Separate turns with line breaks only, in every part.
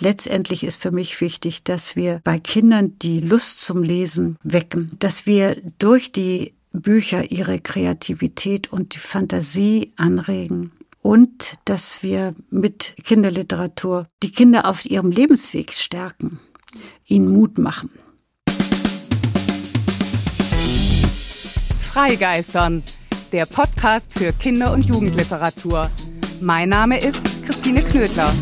Letztendlich ist für mich wichtig, dass wir bei Kindern die Lust zum Lesen wecken, dass wir durch die Bücher ihre Kreativität und die Fantasie anregen und dass wir mit Kinderliteratur die Kinder auf ihrem Lebensweg stärken, ihnen Mut machen.
Freigeistern, der Podcast für Kinder- und Jugendliteratur. Mein Name ist Christine Knödler.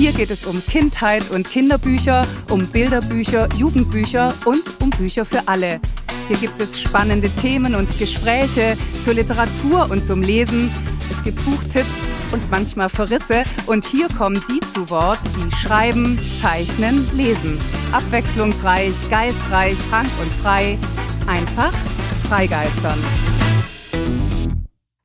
Hier geht es um Kindheit und Kinderbücher, um Bilderbücher, Jugendbücher und um Bücher für alle. Hier gibt es spannende Themen und Gespräche zur Literatur und zum Lesen. Es gibt Buchtipps und manchmal Verrisse. Und hier kommen die zu Wort, die schreiben, zeichnen, lesen. Abwechslungsreich, geistreich, frank und frei. Einfach freigeistern.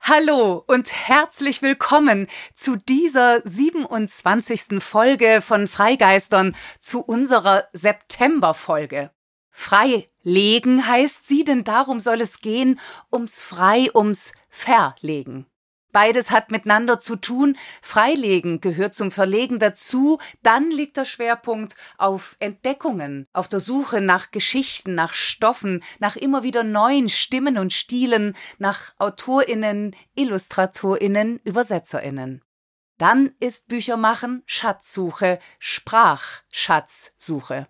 Hallo und herzlich willkommen zu dieser 27. Folge von Freigeistern, zu unserer Septemberfolge. Freilegen heißt sie, denn darum soll es gehen, ums Frei, ums Verlegen. Beides hat miteinander zu tun. Freilegen gehört zum Verlegen dazu. Dann liegt der Schwerpunkt auf Entdeckungen, auf der Suche nach Geschichten, nach Stoffen, nach immer wieder neuen Stimmen und Stilen, nach Autorinnen, Illustratorinnen, Übersetzerinnen. Dann ist Büchermachen Schatzsuche, Sprachschatzsuche.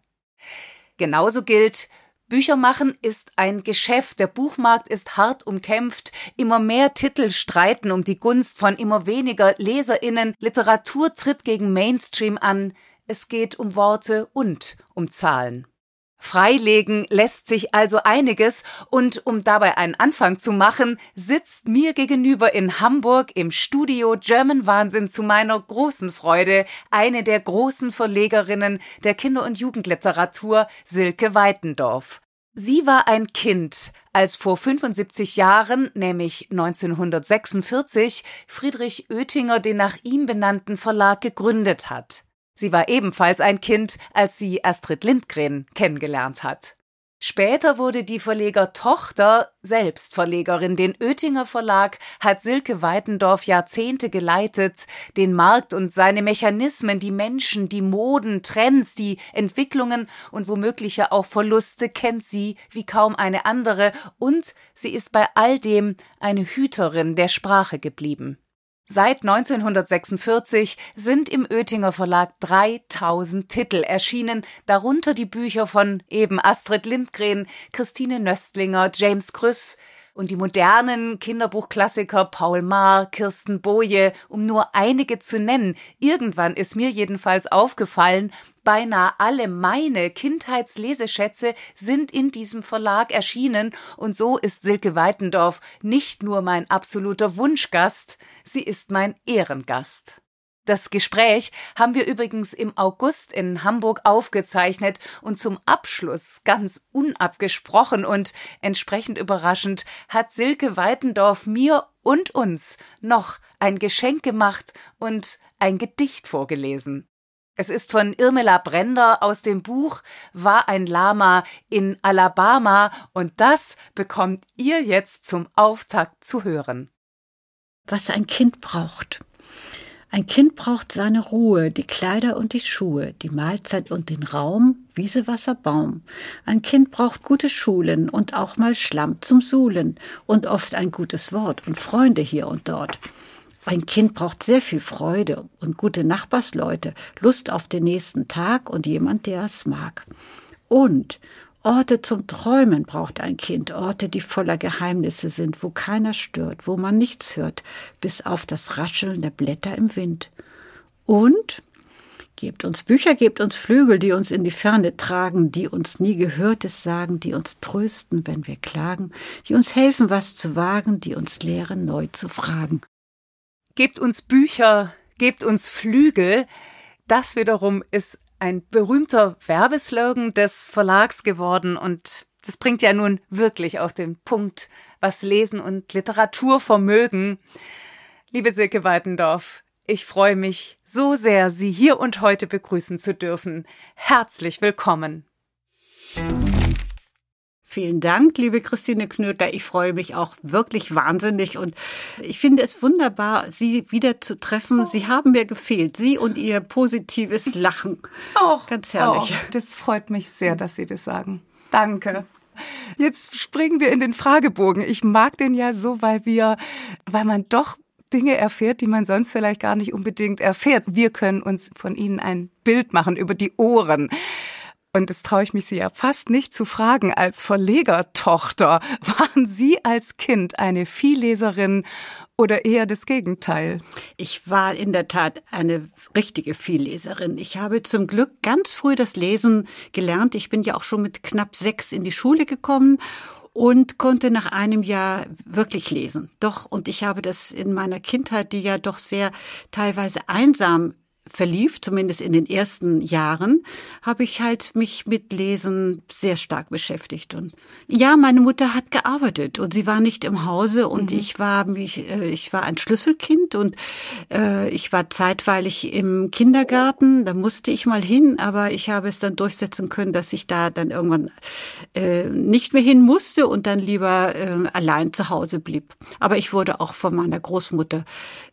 Genauso gilt, Bücher machen ist ein Geschäft, der Buchmarkt ist hart umkämpft, immer mehr Titel streiten um die Gunst von immer weniger Leserinnen, Literatur tritt gegen Mainstream an, es geht um Worte und um Zahlen. Freilegen lässt sich also einiges und um dabei einen Anfang zu machen, sitzt mir gegenüber in Hamburg im Studio German Wahnsinn zu meiner großen Freude eine der großen Verlegerinnen der Kinder- und Jugendliteratur, Silke Weitendorf. Sie war ein Kind, als vor 75 Jahren, nämlich 1946, Friedrich Oettinger den nach ihm benannten Verlag gegründet hat. Sie war ebenfalls ein Kind, als sie Astrid Lindgren kennengelernt hat. Später wurde die Verlegertochter selbst Verlegerin. Den Oettinger Verlag hat Silke Weitendorf Jahrzehnte geleitet. Den Markt und seine Mechanismen, die Menschen, die Moden, Trends, die Entwicklungen und womöglich ja auch Verluste kennt sie wie kaum eine andere. Und sie ist bei all dem eine Hüterin der Sprache geblieben. Seit 1946 sind im Oettinger Verlag 3000 Titel erschienen, darunter die Bücher von eben Astrid Lindgren, Christine Nöstlinger, James Krüss und die modernen Kinderbuchklassiker Paul Maar, Kirsten Boje, um nur einige zu nennen. Irgendwann ist mir jedenfalls aufgefallen, Beinahe alle meine Kindheitsleseschätze sind in diesem Verlag erschienen und so ist Silke Weitendorf nicht nur mein absoluter Wunschgast, sie ist mein Ehrengast. Das Gespräch haben wir übrigens im August in Hamburg aufgezeichnet und zum Abschluss ganz unabgesprochen und entsprechend überraschend hat Silke Weitendorf mir und uns noch ein Geschenk gemacht und ein Gedicht vorgelesen. Es ist von Irmela Brender aus dem Buch War ein Lama in Alabama und das bekommt ihr jetzt zum Auftakt zu hören.
Was ein Kind braucht. Ein Kind braucht seine Ruhe, die Kleider und die Schuhe, die Mahlzeit und den Raum, Wiese, Wasser, Baum. Ein Kind braucht gute Schulen und auch mal Schlamm zum Suhlen und oft ein gutes Wort und Freunde hier und dort. Ein Kind braucht sehr viel Freude und gute Nachbarsleute, Lust auf den nächsten Tag und jemand, der es mag. Und Orte zum Träumen braucht ein Kind, Orte, die voller Geheimnisse sind, wo keiner stört, wo man nichts hört, bis auf das Rascheln der Blätter im Wind. Und Gebt uns Bücher, gebt uns Flügel, die uns in die Ferne tragen, die uns nie Gehörtes sagen, die uns trösten, wenn wir klagen, die uns helfen, was zu wagen, die uns lehren, neu zu fragen.
Gebt uns Bücher, gebt uns Flügel. Das wiederum ist ein berühmter Werbeslogan des Verlags geworden und das bringt ja nun wirklich auf den Punkt, was Lesen und Literatur vermögen. Liebe Silke Weitendorf, ich freue mich so sehr, Sie hier und heute begrüßen zu dürfen. Herzlich willkommen.
Vielen Dank, liebe Christine Knöter. Ich freue mich auch wirklich wahnsinnig und ich finde es wunderbar, Sie wieder zu treffen. Sie haben mir gefehlt. Sie und Ihr positives Lachen.
Auch ganz herrlich. Oh, das freut mich sehr, dass Sie das sagen. Danke. Jetzt springen wir in den Fragebogen. Ich mag den ja so, weil wir, weil man doch Dinge erfährt, die man sonst vielleicht gar nicht unbedingt erfährt. Wir können uns von Ihnen ein Bild machen über die Ohren und das traue ich mich Sie ja fast nicht zu fragen, als Verlegertochter, waren Sie als Kind eine Vielleserin oder eher das Gegenteil?
Ich war in der Tat eine richtige Vielleserin. Ich habe zum Glück ganz früh das Lesen gelernt. Ich bin ja auch schon mit knapp sechs in die Schule gekommen und konnte nach einem Jahr wirklich lesen. Doch, und ich habe das in meiner Kindheit, die ja doch sehr teilweise einsam verlief, zumindest in den ersten Jahren, habe ich halt mich mit Lesen sehr stark beschäftigt. Und ja, meine Mutter hat gearbeitet und sie war nicht im Hause und mhm. ich war mich, äh, ich war ein Schlüsselkind und äh, ich war zeitweilig im Kindergarten. Da musste ich mal hin, aber ich habe es dann durchsetzen können, dass ich da dann irgendwann äh, nicht mehr hin musste und dann lieber äh, allein zu Hause blieb. Aber ich wurde auch von meiner Großmutter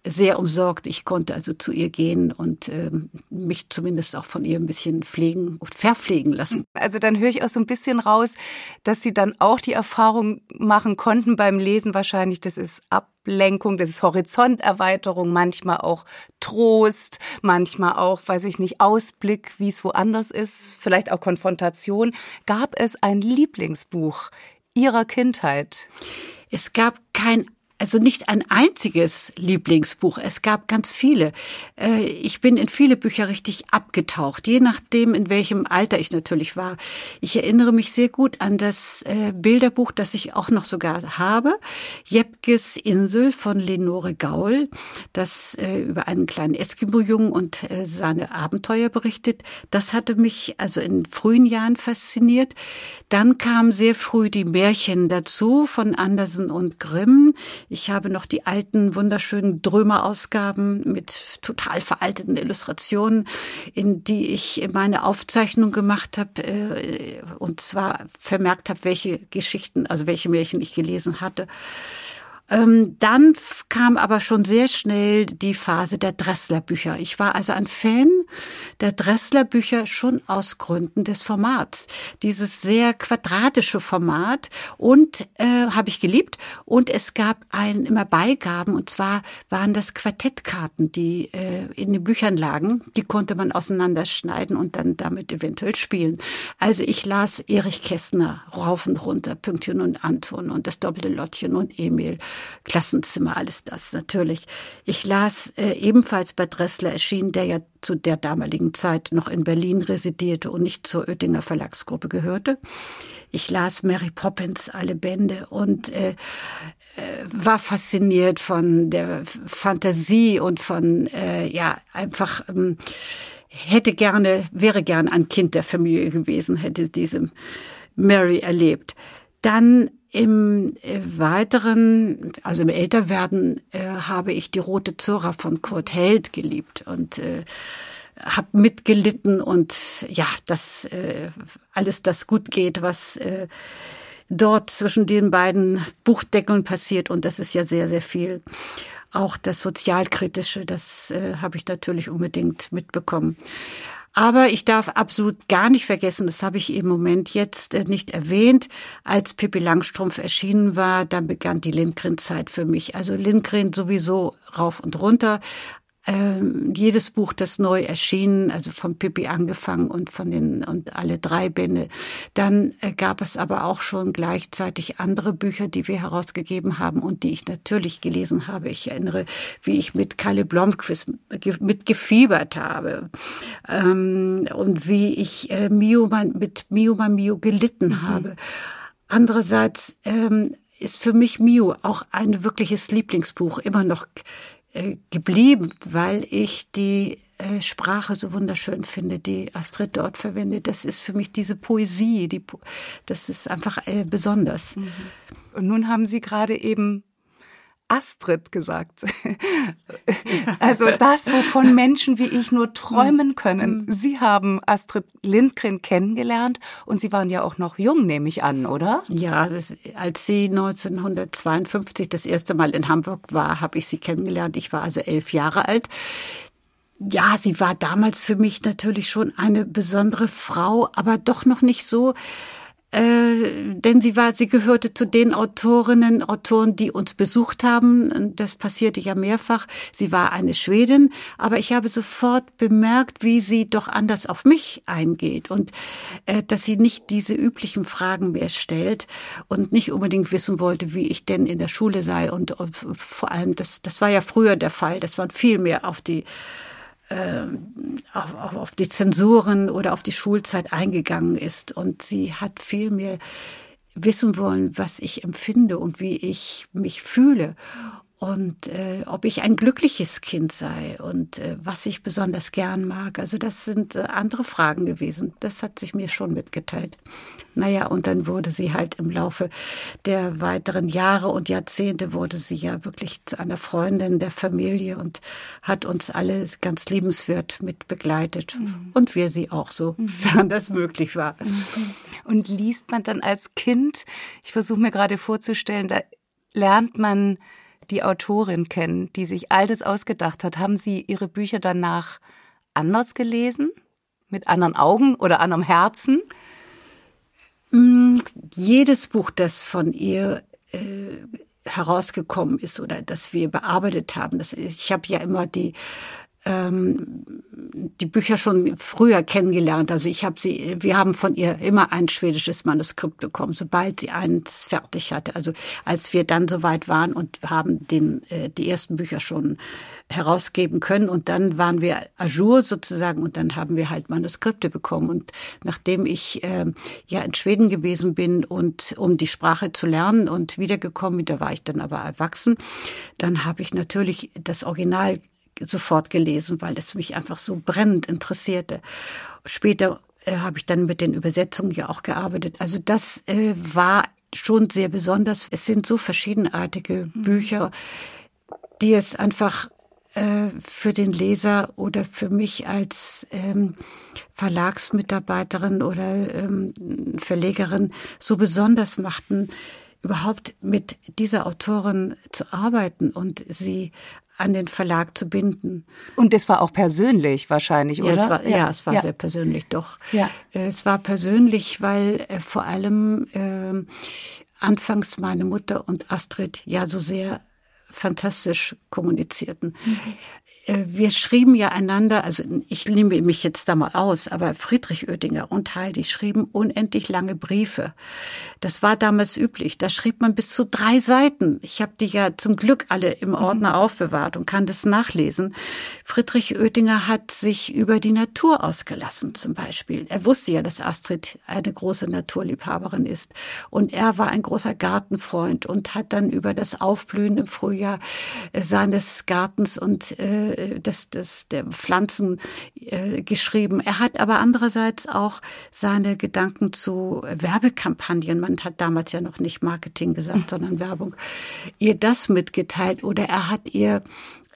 sehr umsorgt. Ich konnte also zu ihr gehen und äh, mich zumindest auch von ihr ein bisschen pflegen und verpflegen lassen.
Also dann höre ich auch so ein bisschen raus, dass Sie dann auch die Erfahrung machen konnten beim Lesen wahrscheinlich, das ist Ablenkung, das ist Horizonterweiterung, manchmal auch Trost, manchmal auch, weiß ich nicht, Ausblick, wie es woanders ist, vielleicht auch Konfrontation. Gab es ein Lieblingsbuch Ihrer Kindheit?
Es gab kein also nicht ein einziges Lieblingsbuch. Es gab ganz viele. Äh, ich bin in viele Bücher richtig abgetaucht, je nachdem, in welchem Alter ich natürlich war. Ich erinnere mich sehr gut an das äh, Bilderbuch, das ich auch noch sogar habe. Jepkes Insel von Lenore Gaul, das äh, über einen kleinen Eskimo-Jungen und seine Abenteuer berichtet. Das hatte mich also in frühen Jahren fasziniert. Dann kamen sehr früh die Märchen dazu von Andersen und Grimm. Ich habe noch die alten, wunderschönen Drömer-Ausgaben mit total veralteten Illustrationen, in die ich meine Aufzeichnung gemacht habe äh, und zwar vermerkt habe, welche Geschichten, also welche Märchen ich gelesen hatte. Ähm, dann kam aber schon sehr schnell die Phase der Dressler-Bücher. Ich war also ein Fan der Dressler-Bücher schon aus Gründen des Formats. Dieses sehr quadratische Format und äh, habe ich geliebt. Und es gab ein immer Beigaben und zwar waren das Quartettkarten, die äh, in den Büchern lagen. Die konnte man auseinanderschneiden und dann damit eventuell spielen. Also ich las Erich Kästner rauf und runter, Pünktchen und Anton und das doppelte Lottchen und Emil. Klassenzimmer, alles das natürlich. Ich las äh, ebenfalls bei Dressler erschienen, der ja zu der damaligen Zeit noch in Berlin residierte und nicht zur Oettinger Verlagsgruppe gehörte. Ich las Mary Poppins alle Bände und äh, äh, war fasziniert von der Fantasie und von äh, ja einfach ähm, hätte gerne wäre gern ein Kind der Familie gewesen, hätte diese Mary erlebt. Dann im äh, weiteren, also im Älterwerden, äh, habe ich die Rote Zora von Kurt Held geliebt und äh, habe mitgelitten und ja, das äh, alles das gut geht, was äh, dort zwischen den beiden Buchdeckeln passiert und das ist ja sehr sehr viel. Auch das sozialkritische, das äh, habe ich natürlich unbedingt mitbekommen. Aber ich darf absolut gar nicht vergessen, das habe ich im Moment jetzt äh, nicht erwähnt, als Pippi Langstrumpf erschienen war, dann begann die Lindgren-Zeit für mich. Also Lindgren sowieso rauf und runter, ähm, jedes Buch, das neu erschien, also von Pippi angefangen und von den und alle drei Bände. Dann äh, gab es aber auch schon gleichzeitig andere Bücher, die wir herausgegeben haben und die ich natürlich gelesen habe. Ich erinnere, wie ich mit Kalle Blomqvist mitgefiebert habe ähm, und wie ich äh, Mio, mit Mio Mio gelitten mhm. habe. Andererseits ähm, ist für mich Mio auch ein wirkliches Lieblingsbuch immer noch geblieben, weil ich die äh, Sprache so wunderschön finde, die Astrid dort verwendet. Das ist für mich diese Poesie, die, das ist einfach äh, besonders. Mhm.
Und nun haben Sie gerade eben Astrid gesagt. Also das, wovon Menschen wie ich nur träumen können. Mhm. Sie haben Astrid Lindgren kennengelernt und Sie waren ja auch noch jung, nehme ich an, oder?
Ja, das, als sie 1952 das erste Mal in Hamburg war, habe ich sie kennengelernt. Ich war also elf Jahre alt ja, sie war damals für mich natürlich schon eine besondere Frau, aber doch noch nicht so, äh, denn sie war, sie gehörte zu den Autorinnen, Autoren, die uns besucht haben. Das passierte ja mehrfach. Sie war eine Schwedin, aber ich habe sofort bemerkt, wie sie doch anders auf mich eingeht und äh, dass sie nicht diese üblichen Fragen mehr stellt und nicht unbedingt wissen wollte, wie ich denn in der Schule sei und, und vor allem das, das war ja früher der Fall. Das war viel mehr auf die äh, auf, auf die Zensuren oder auf die Schulzeit eingegangen ist. Und sie hat viel mehr wissen wollen, was ich empfinde und wie ich mich fühle und äh, ob ich ein glückliches Kind sei und äh, was ich besonders gern mag. Also das sind äh, andere Fragen gewesen. Das hat sich mir schon mitgeteilt. Naja, und dann wurde sie halt im Laufe der weiteren Jahre und Jahrzehnte wurde sie ja wirklich zu einer Freundin der Familie und hat uns alle ganz liebenswert mit begleitet. Mhm. Und wir sie auch so, mhm. fern das möglich war. Mhm.
Und liest man dann als Kind, ich versuche mir gerade vorzustellen, da lernt man die Autorin kennen, die sich all das ausgedacht hat, haben Sie Ihre Bücher danach anders gelesen? Mit anderen Augen oder anderem Herzen?
Mm, jedes Buch, das von ihr äh, herausgekommen ist oder das wir bearbeitet haben, das, ich habe ja immer die ähm, die Bücher schon früher kennengelernt. Also ich habe sie, wir haben von ihr immer ein schwedisches Manuskript bekommen, sobald sie eins fertig hatte. Also als wir dann soweit waren und haben den, äh, die ersten Bücher schon herausgeben können und dann waren wir à jour sozusagen und dann haben wir halt Manuskripte bekommen und nachdem ich äh, ja in Schweden gewesen bin und um die Sprache zu lernen und wiedergekommen bin, da war ich dann aber erwachsen, dann habe ich natürlich das Original sofort gelesen, weil es mich einfach so brennend interessierte. Später äh, habe ich dann mit den Übersetzungen ja auch gearbeitet. Also das äh, war schon sehr besonders. Es sind so verschiedenartige mhm. Bücher, die es einfach äh, für den Leser oder für mich als ähm, Verlagsmitarbeiterin oder ähm, Verlegerin so besonders machten, überhaupt mit dieser Autorin zu arbeiten und sie an den Verlag zu binden.
Und das war auch persönlich wahrscheinlich, oder?
Ja, es war, ja. ja es war ja. sehr persönlich, doch. Ja. Äh, es war persönlich, weil äh, vor allem äh, anfangs meine Mutter und Astrid ja so sehr fantastisch kommunizierten. Mhm. Äh, wir schrieben ja einander, also ich nehme mich jetzt da mal aus, aber Friedrich Oettinger und Heidi schrieben unendlich lange Briefe. Das war damals üblich. Da schrieb man bis zu drei Seiten. Ich habe die ja zum Glück alle im Ordner mhm. aufbewahrt und kann das nachlesen. Friedrich Oettinger hat sich über die Natur ausgelassen, zum Beispiel. Er wusste ja, dass Astrid eine große Naturliebhaberin ist. Und er war ein großer Gartenfreund und hat dann über das Aufblühen im Frühjahr äh, seines Gartens und äh, äh, des, des, der Pflanzen äh, geschrieben. Er hat aber andererseits auch seine Gedanken zu Werbekampagnen, man hat damals ja noch nicht Marketing gesagt, sondern Werbung, ihr das mitgeteilt oder er hat ihr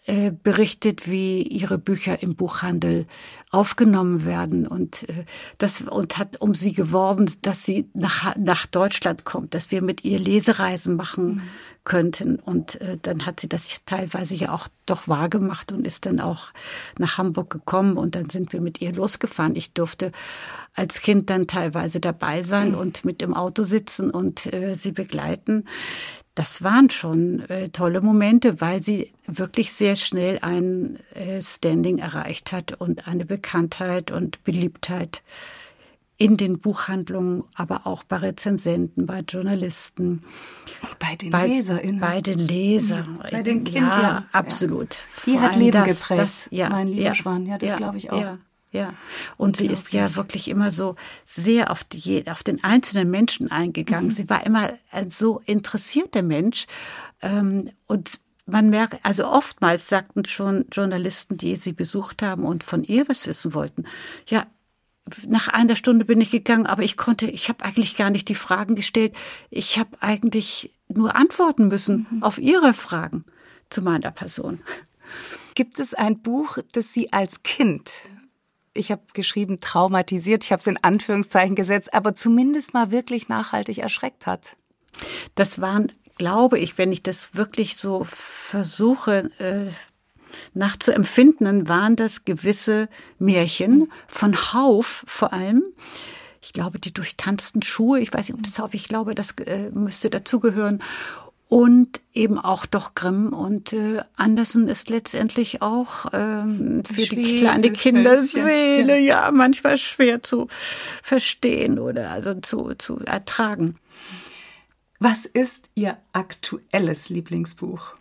äh, berichtet, wie ihre Bücher im Buchhandel aufgenommen werden und äh, das und hat um sie geworben, dass sie nach nach Deutschland kommt, dass wir mit ihr Lesereisen machen mhm. könnten und äh, dann hat sie das teilweise ja auch doch wahrgemacht und ist dann auch nach Hamburg gekommen und dann sind wir mit ihr losgefahren. Ich durfte als Kind dann teilweise dabei sein mhm. und mit im Auto sitzen und äh, sie begleiten das waren schon äh, tolle Momente, weil sie wirklich sehr schnell ein äh, Standing erreicht hat und eine Bekanntheit und Beliebtheit in den Buchhandlungen, aber auch bei Rezensenten, bei Journalisten.
Bei den bei, LeserInnen.
Bei den Lesern.
Bei den Kindern.
Ja, absolut.
Die hat Leben das, geprägt, das, ja, mein lieber ja, Schwan. Ja, das ja, glaube ich auch. Ja.
Und sie ist ja wirklich immer so sehr auf, die, auf den einzelnen Menschen eingegangen. Mhm. Sie war immer ein so interessierter Mensch. Ähm, und man merkt, also oftmals sagten schon Journalisten, die sie besucht haben und von ihr was wissen wollten, ja, nach einer Stunde bin ich gegangen, aber ich konnte, ich habe eigentlich gar nicht die Fragen gestellt. Ich habe eigentlich nur antworten müssen mhm. auf Ihre Fragen zu meiner Person.
Gibt es ein Buch, das Sie als Kind, ich habe geschrieben traumatisiert, ich habe es in Anführungszeichen gesetzt, aber zumindest mal wirklich nachhaltig erschreckt hat?
Das waren, glaube ich, wenn ich das wirklich so versuche, äh, nachzuempfinden, waren das gewisse Märchen von Hauf vor allem. Ich glaube, die durchtanzten Schuhe, ich weiß nicht, ob das Hauf, ich glaube, das äh, müsste dazugehören. Und eben auch doch Grimm und äh, Andersen ist letztendlich auch ähm, für Schwere die kleine Kinderseele ja. ja manchmal schwer zu verstehen oder also zu, zu ertragen.
Was ist Ihr aktuelles Lieblingsbuch?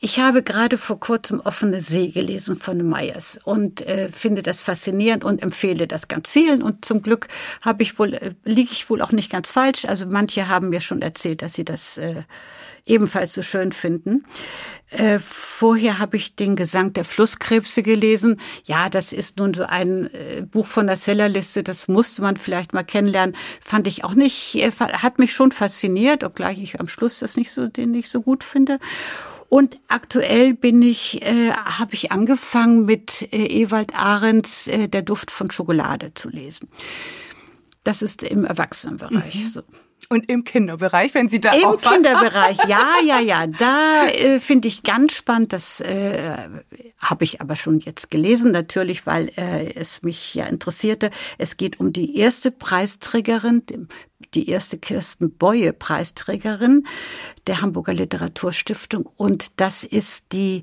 Ich habe gerade vor kurzem Offene See gelesen von Meyers und äh, finde das faszinierend und empfehle das ganz vielen. Und zum Glück habe ich wohl, äh, liege ich wohl auch nicht ganz falsch. Also manche haben mir schon erzählt, dass sie das äh, ebenfalls so schön finden. Äh, vorher habe ich den Gesang der Flusskrebse gelesen. Ja, das ist nun so ein äh, Buch von der Sellerliste, das musste man vielleicht mal kennenlernen. Fand ich auch nicht, äh, hat mich schon fasziniert, obgleich ich am Schluss das nicht so, den nicht so gut finde. Und aktuell bin ich, äh, habe ich angefangen mit äh, Ewald Ahrens äh, Der Duft von Schokolade zu lesen. Das ist im Erwachsenenbereich mhm. so.
Und im Kinderbereich, wenn Sie da
Im
auch
was Kinderbereich, ja, ja, ja. Da äh, finde ich ganz spannend. Das äh, habe ich aber schon jetzt gelesen, natürlich, weil äh, es mich ja interessierte. Es geht um die erste Preisträgerin, die erste Kirsten Beue Preisträgerin der Hamburger Literaturstiftung. Und das ist die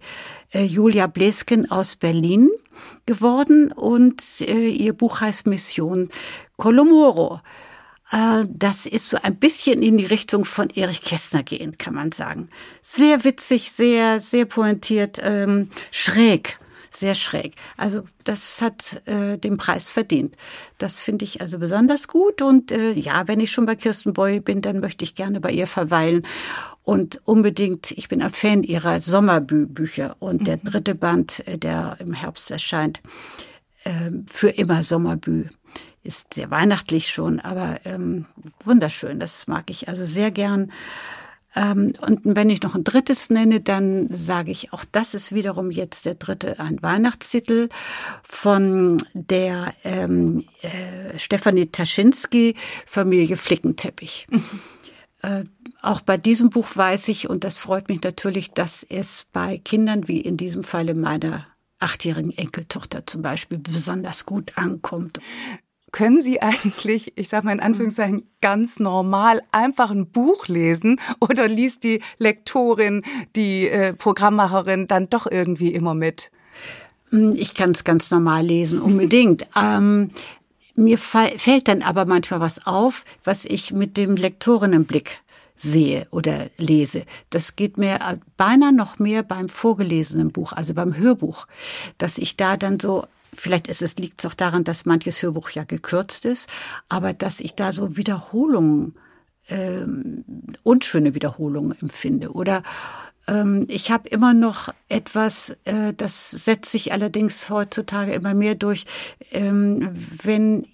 äh, Julia Blesken aus Berlin geworden. Und äh, ihr Buch heißt Mission Colomoro. Äh, das ist so ein bisschen in die Richtung von Erich Kästner gehen, kann man sagen. Sehr witzig, sehr, sehr pointiert, ähm, schräg, sehr schräg. Also das hat äh, den Preis verdient. Das finde ich also besonders gut. Und äh, ja, wenn ich schon bei Kirsten Boy bin, dann möchte ich gerne bei ihr verweilen. Und unbedingt, ich bin ein Fan ihrer Sommerbücher. Und der mhm. dritte Band, äh, der im Herbst erscheint, äh, für immer Sommerbü ist sehr weihnachtlich schon, aber ähm, wunderschön. Das mag ich also sehr gern. Ähm, und wenn ich noch ein drittes nenne, dann sage ich, auch das ist wiederum jetzt der dritte, ein Weihnachtstitel von der ähm, äh, Stefanie Taschinski, Familie Flickenteppich. äh, auch bei diesem Buch weiß ich, und das freut mich natürlich, dass es bei Kindern wie in diesem Falle meiner achtjährigen Enkeltochter zum Beispiel besonders gut ankommt
können Sie eigentlich, ich sage mal in Anführungszeichen, ganz normal einfach ein Buch lesen oder liest die Lektorin, die äh, Programmmacherin dann doch irgendwie immer mit?
Hm, ich kann es ganz normal lesen, unbedingt. ähm, mir fällt dann aber manchmal was auf, was ich mit dem Lektorinnenblick sehe oder lese. Das geht mir beinahe noch mehr beim vorgelesenen Buch, also beim Hörbuch, dass ich da dann so Vielleicht ist es, liegt es auch daran, dass manches Hörbuch ja gekürzt ist, aber dass ich da so Wiederholungen, ähm, unschöne Wiederholungen empfinde. Oder ähm, ich habe immer noch etwas, äh, das setzt sich allerdings heutzutage immer mehr durch, ähm, wenn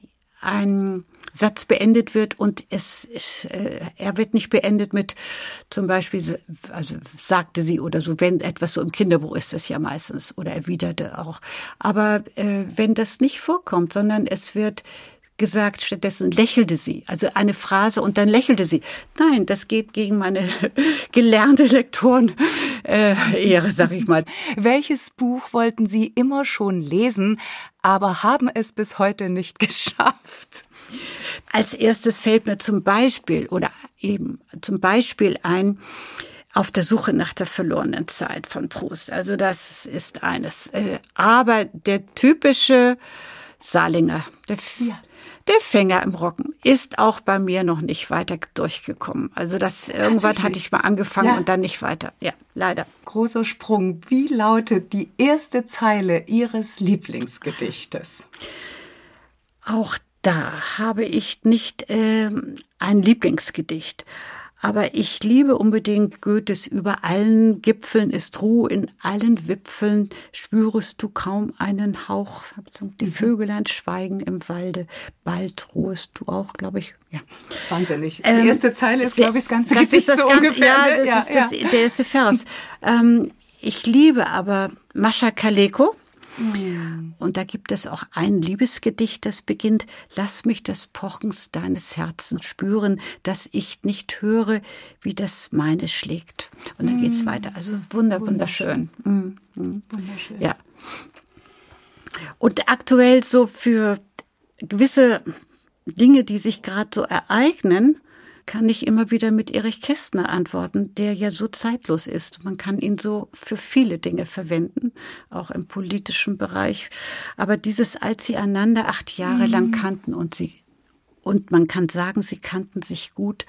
ein Satz beendet wird und es, äh, er wird nicht beendet mit zum Beispiel, also sagte sie oder so, wenn etwas so im Kinderbuch ist das ja meistens oder erwiderte auch. Aber äh, wenn das nicht vorkommt, sondern es wird gesagt, stattdessen lächelte sie. Also eine Phrase und dann lächelte sie. Nein, das geht gegen meine gelernte Lektoren äh, Ehre, sag ich mal.
Welches Buch wollten Sie immer schon lesen, aber haben es bis heute nicht geschafft?
Als erstes fällt mir zum Beispiel oder eben zum Beispiel ein, auf der Suche nach der verlorenen Zeit von Proust. Also das ist eines. Äh, aber der typische Salinger, der, der Fänger im Rocken, ist auch bei mir noch nicht weiter durchgekommen. Also das irgendwann hatte ich mal angefangen ja. und dann nicht weiter. Ja, leider.
Großer Sprung. Wie lautet die erste Zeile Ihres Lieblingsgedichtes?
Auch da habe ich nicht äh, ein Lieblingsgedicht. Aber ich liebe unbedingt Goethes über allen Gipfeln ist Ruhe, in allen Wipfeln spürest du kaum einen Hauch. Die mhm. Vögelein schweigen im Walde, bald ruhest du auch, glaube ich. Ja.
Wahnsinnig. Die ähm, erste Zeile ist, glaube ich, das ganze das Gedicht
das
so
ganz,
ungefähr.
Ja,
ne?
das
ja,
ist das, der erste Vers. Ähm, ich liebe aber Mascha Kaleko. Und da gibt es auch ein Liebesgedicht, das beginnt, lass mich das Pochens deines Herzens spüren, dass ich nicht höre, wie das meine schlägt. Und dann geht's mm. weiter. Also wunder, wunderschön. wunderschön. Mm, wunderschön. Ja. Und aktuell so für gewisse Dinge, die sich gerade so ereignen, kann ich immer wieder mit Erich Kästner antworten, der ja so zeitlos ist. Man kann ihn so für viele Dinge verwenden, auch im politischen Bereich. Aber dieses, als sie einander acht Jahre mhm. lang kannten und sie, und man kann sagen, sie kannten sich gut,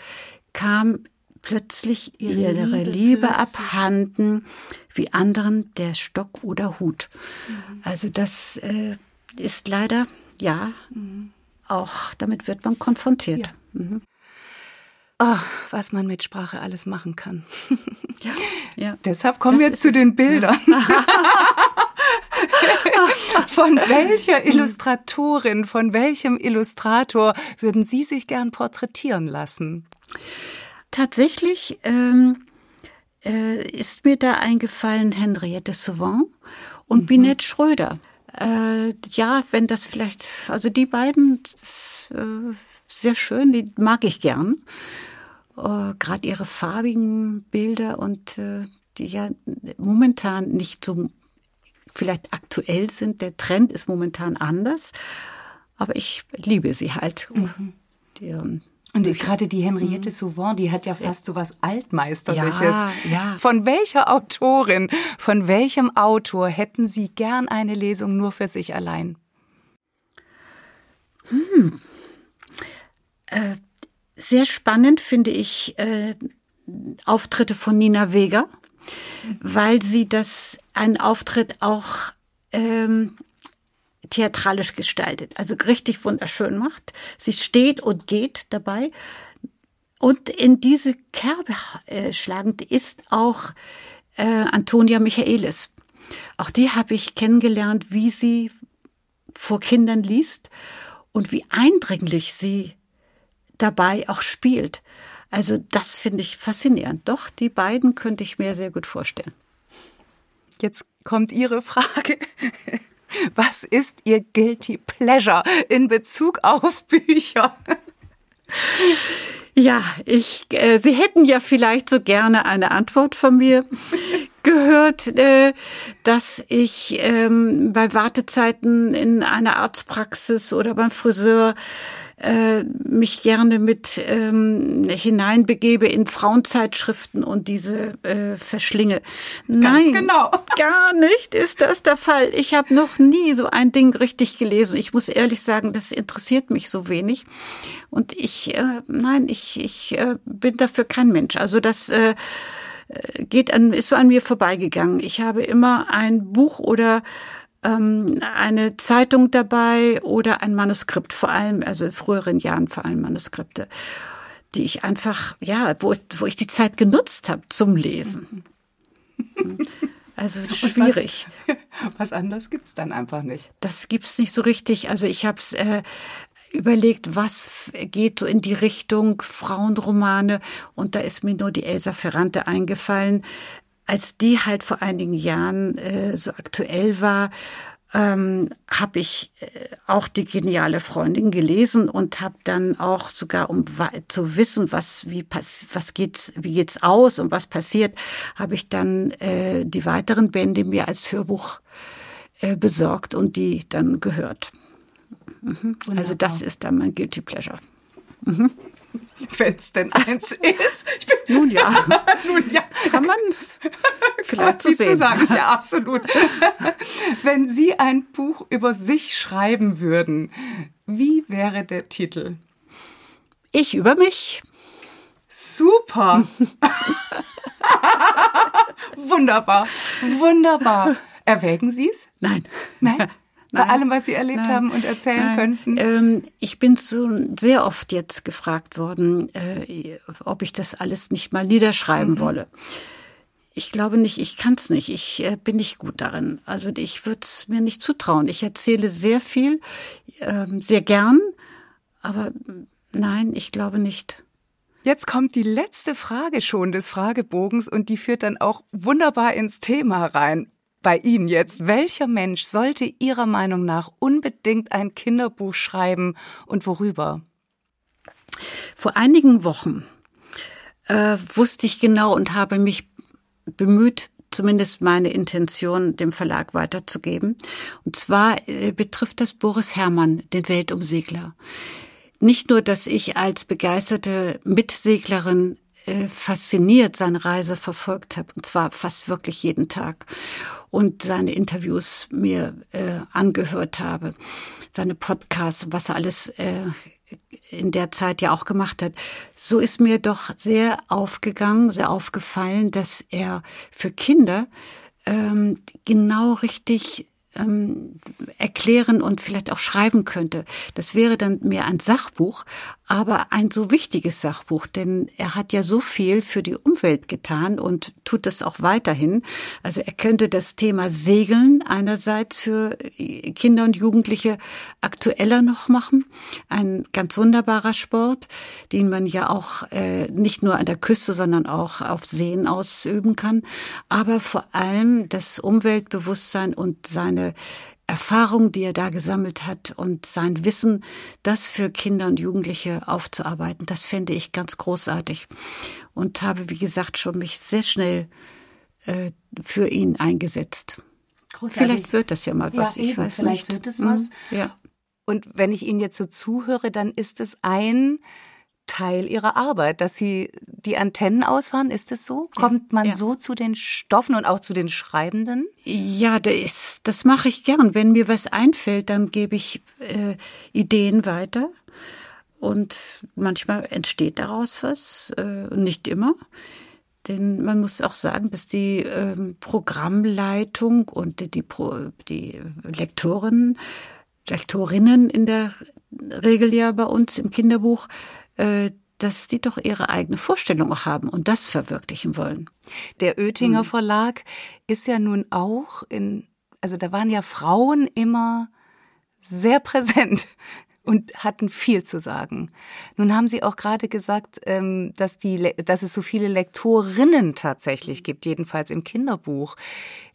kam plötzlich ihre Liebe, Liebe abhanden, wie anderen der Stock oder Hut. Mhm. Also das äh, ist leider, ja, mhm. auch damit wird man konfrontiert. Ja. Mhm.
Oh, was man mit Sprache alles machen kann.
Ja, ja.
Deshalb kommen das wir zu den Bildern. Ja. von welcher Illustratorin, von welchem Illustrator würden Sie sich gern porträtieren lassen?
Tatsächlich ähm, äh, ist mir da eingefallen Henriette Sauvant und mhm. Binette Schröder. Äh, ja, wenn das vielleicht, also die beiden, das, äh, sehr schön, die mag ich gern. Äh, Gerade ihre farbigen Bilder und äh, die ja momentan nicht so vielleicht aktuell sind. Der Trend ist momentan anders, aber ich liebe sie halt. Mhm.
Deren und gerade die Henriette mhm. Sauvant, die hat ja fast so was Altmeisterliches.
Ja, ja.
Von welcher Autorin, von welchem Autor hätten Sie gern eine Lesung nur für sich allein?
Hm. Sehr spannend finde ich äh, Auftritte von Nina Vega, weil sie das einen Auftritt auch ähm, theatralisch gestaltet, also richtig wunderschön macht. Sie steht und geht dabei. Und in diese Kerbe äh, schlagend ist auch äh, Antonia Michaelis. Auch die habe ich kennengelernt, wie sie vor Kindern liest und wie eindringlich sie dabei auch spielt. Also das finde ich faszinierend. Doch, die beiden könnte ich mir sehr gut vorstellen.
Jetzt kommt Ihre Frage. Was ist Ihr Guilty Pleasure in Bezug auf Bücher?
Ja, ich, äh, Sie hätten ja vielleicht so gerne eine Antwort von mir gehört, äh, dass ich ähm, bei Wartezeiten in einer Arztpraxis oder beim Friseur äh, mich gerne mit ähm, hineinbegebe in Frauenzeitschriften und diese äh, verschlinge.
Nein, genau.
gar nicht ist das der Fall. Ich habe noch nie so ein Ding richtig gelesen. Ich muss ehrlich sagen, das interessiert mich so wenig. Und ich, äh, nein, ich, ich äh, bin dafür kein Mensch. Also das äh, geht an, ist so an mir vorbeigegangen. Ich habe immer ein Buch oder ähm, eine Zeitung dabei oder ein Manuskript, vor allem, also in früheren Jahren vor allem Manuskripte, die ich einfach, ja, wo, wo ich die Zeit genutzt habe zum Lesen. Also schwierig.
Was, was anderes gibt's dann einfach nicht.
Das gibt's nicht so richtig. Also ich habe es äh, überlegt, was geht so in die Richtung Frauenromane und da ist mir nur die Elsa Ferrante eingefallen, als die halt vor einigen Jahren äh, so aktuell war, ähm, habe ich äh, auch die geniale Freundin gelesen und habe dann auch sogar um zu wissen, was wie pass was geht's wie geht's aus und was passiert, habe ich dann äh, die weiteren Bände mir als Hörbuch äh, besorgt und die dann gehört. Mhm. Also das ist dann mein guilty pleasure.
Mhm. Wenn es denn eins ist.
Nun ja.
Nun ja.
Kann man vielleicht so sehen.
sagen. Ja, absolut. Wenn Sie ein Buch über sich schreiben würden, wie wäre der Titel?
Ich über mich.
Super. Wunderbar. Wunderbar. Erwägen Sie es?
Nein.
Nein? Bei allem, was Sie erlebt nein, haben und erzählen nein. könnten?
Ähm, ich bin so sehr oft jetzt gefragt worden, äh, ob ich das alles nicht mal niederschreiben mhm. wolle. Ich glaube nicht, ich kann es nicht. Ich äh, bin nicht gut darin. Also ich würde es mir nicht zutrauen. Ich erzähle sehr viel, äh, sehr gern, aber nein, ich glaube nicht.
Jetzt kommt die letzte Frage schon des Fragebogens und die führt dann auch wunderbar ins Thema rein. Bei Ihnen jetzt. Welcher Mensch sollte Ihrer Meinung nach unbedingt ein Kinderbuch schreiben und worüber?
Vor einigen Wochen äh, wusste ich genau und habe mich bemüht, zumindest meine Intention dem Verlag weiterzugeben. Und zwar äh, betrifft das Boris Herrmann, den Weltumsegler. Nicht nur, dass ich als begeisterte Mitseglerin äh, fasziniert seine Reise verfolgt habe, und zwar fast wirklich jeden Tag, und seine Interviews mir äh, angehört habe, seine Podcasts, was er alles äh, in der Zeit ja auch gemacht hat. So ist mir doch sehr aufgegangen, sehr aufgefallen, dass er für Kinder ähm, genau richtig ähm, erklären und vielleicht auch schreiben könnte. Das wäre dann mehr ein Sachbuch, aber ein so wichtiges Sachbuch, denn er hat ja so viel für die Umwelt getan und tut das auch weiterhin. Also er könnte das Thema Segeln einerseits für Kinder und Jugendliche aktueller noch machen. Ein ganz wunderbarer Sport, den man ja auch äh, nicht nur an der Küste, sondern auch auf Seen ausüben kann. Aber vor allem das Umweltbewusstsein und seine Erfahrung, die er da gesammelt hat und sein Wissen, das für Kinder und Jugendliche aufzuarbeiten, das fände ich ganz großartig und habe, wie gesagt, schon mich sehr schnell äh, für ihn eingesetzt. Großartig. Vielleicht wird das ja mal was,
ja, ich eben, weiß vielleicht nicht. Vielleicht wird es was. Mhm. Ja. Und wenn ich Ihnen jetzt so zuhöre, dann ist es ein Teil ihrer Arbeit, dass sie die Antennen ausfahren. Ist es so? Kommt man ja. so zu den Stoffen und auch zu den Schreibenden?
Ja, das, das mache ich gern. Wenn mir was einfällt, dann gebe ich äh, Ideen weiter. Und manchmal entsteht daraus was, äh, nicht immer. Denn man muss auch sagen, dass die ähm, Programmleitung und die, die, Pro, die Lektoren, Lektorinnen in der Regel ja bei uns im Kinderbuch äh, dass die doch ihre eigene Vorstellung haben und das verwirklichen wollen.
Der Oettinger mhm. Verlag ist ja nun auch in, also da waren ja Frauen immer sehr präsent und hatten viel zu sagen. Nun haben Sie auch gerade gesagt, ähm, dass, die, dass es so viele Lektorinnen tatsächlich gibt, jedenfalls im Kinderbuch.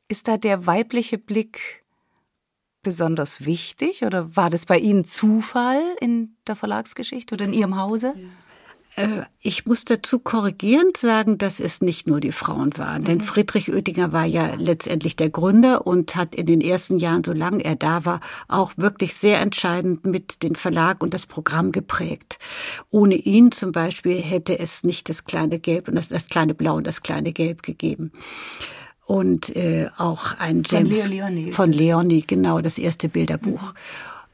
Ist da der weibliche Blick besonders wichtig oder war das bei Ihnen Zufall in der Verlagsgeschichte oder in Ihrem Hause?
Äh, ich muss dazu korrigierend sagen, dass es nicht nur die Frauen waren. Mhm. Denn Friedrich Oettinger war ja letztendlich der Gründer und hat in den ersten Jahren, solange er da war, auch wirklich sehr entscheidend mit den Verlag und das Programm geprägt. Ohne ihn zum Beispiel hätte es nicht das kleine Gelb und das, das kleine Blau und das kleine Gelb gegeben und äh, auch ein James von, Leo von Leonie, genau, das erste Bilderbuch. Mhm.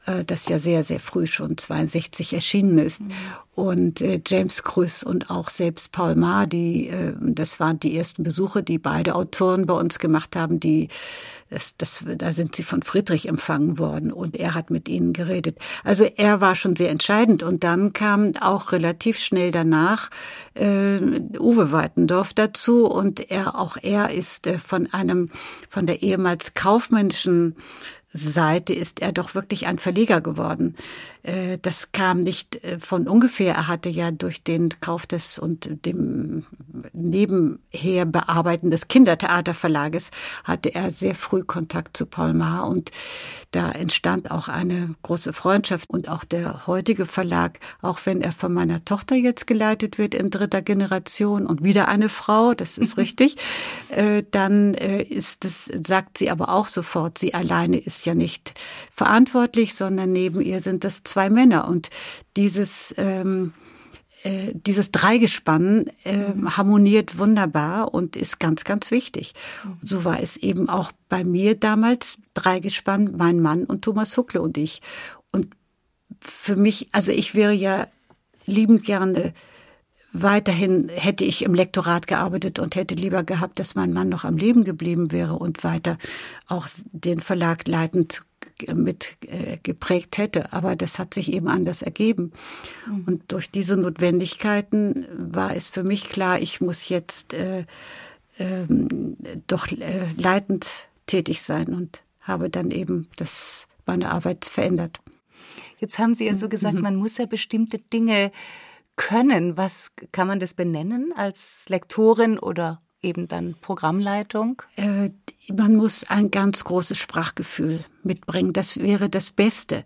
Äh, das ja sehr, sehr früh schon 62 erschienen ist. Mhm. Und äh, James Krüss und auch selbst Paul Maar, die, äh, das waren die ersten Besuche, die beide Autoren bei uns gemacht haben, die das, das, da sind sie von Friedrich empfangen worden und er hat mit ihnen geredet. Also er war schon sehr entscheidend und dann kam auch relativ schnell danach äh, Uwe Weitendorf dazu und er auch er ist äh, von einem von der ehemals kaufmännischen Seite ist er doch wirklich ein Verleger geworden. Äh, das kam nicht äh, von ungefähr. Er hatte ja durch den Kauf des und dem nebenher Bearbeiten des Kindertheaterverlages hatte er sehr früh Kontakt zu Paul Maar und da entstand auch eine große Freundschaft und auch der heutige Verlag, auch wenn er von meiner Tochter jetzt geleitet wird in dritter Generation und wieder eine Frau, das ist richtig, äh, dann ist es, sagt sie aber auch sofort, sie alleine ist ja nicht verantwortlich, sondern neben ihr sind das zwei Männer und dieses ähm, äh, dieses Dreigespann äh, harmoniert wunderbar und ist ganz, ganz wichtig. So war es eben auch bei mir damals, Dreigespann, mein Mann und Thomas Huckle und ich. Und für mich, also ich wäre ja liebend gerne weiterhin hätte ich im Lektorat gearbeitet und hätte lieber gehabt, dass mein Mann noch am Leben geblieben wäre und weiter auch den Verlag leitend mit äh, geprägt hätte. Aber das hat sich eben anders ergeben. Mhm. Und durch diese Notwendigkeiten war es für mich klar, ich muss jetzt äh, äh, doch äh, leitend tätig sein und habe dann eben das, meine Arbeit verändert.
Jetzt haben Sie ja so gesagt, mhm. man muss ja bestimmte Dinge können. Was kann man das benennen als Lektorin oder eben dann Programmleitung?
Äh, man muss ein ganz großes Sprachgefühl mitbringen. Das wäre das Beste.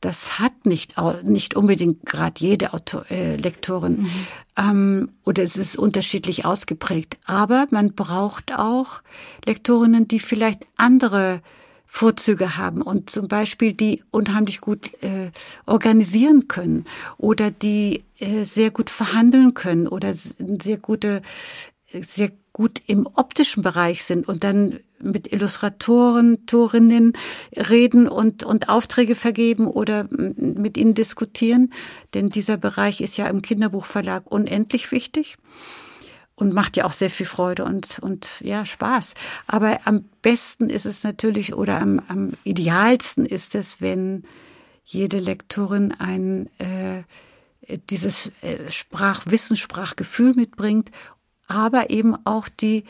Das hat nicht, nicht unbedingt gerade jede Autor, äh, Lektorin mhm. ähm, oder es ist unterschiedlich ausgeprägt. Aber man braucht auch Lektorinnen, die vielleicht andere Vorzüge haben und zum Beispiel die unheimlich gut äh, organisieren können oder die äh, sehr gut verhandeln können oder sehr gute, sehr gut im optischen Bereich sind und dann mit Illustratoren, Torinnen reden und, und Aufträge vergeben oder mit ihnen diskutieren. Denn dieser Bereich ist ja im Kinderbuchverlag unendlich wichtig und macht ja auch sehr viel Freude und, und ja, Spaß. Aber am besten ist es natürlich oder am, am idealsten ist es, wenn jede Lektorin ein äh, dieses äh, Sprachwissen, Sprachgefühl mitbringt, aber eben auch die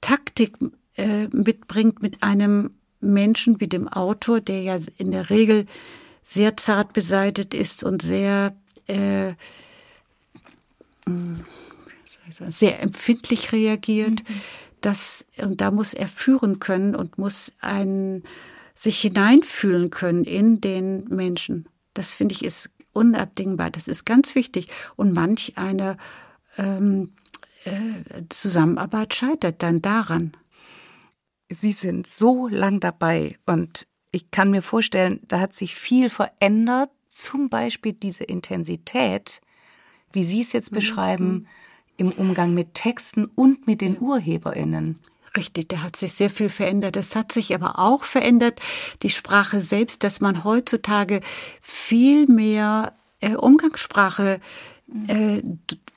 Taktik äh, mitbringt mit einem Menschen wie dem Autor, der ja in der Regel sehr zart beseitet ist und sehr äh, sehr empfindlich reagiert. Mhm. Das, und da muss er führen können und muss ein, sich hineinfühlen können in den Menschen. Das finde ich ist unabdingbar. Das ist ganz wichtig. Und manch eine ähm, äh, Zusammenarbeit scheitert dann daran.
Sie sind so lang dabei und ich kann mir vorstellen, da hat sich viel verändert. Zum Beispiel diese Intensität, wie Sie es jetzt mhm. Im Umgang mit Texten und mit den UrheberInnen.
Richtig, da hat sich sehr viel verändert. Es hat sich aber auch verändert, die Sprache selbst, dass man heutzutage viel mehr äh, Umgangssprache äh,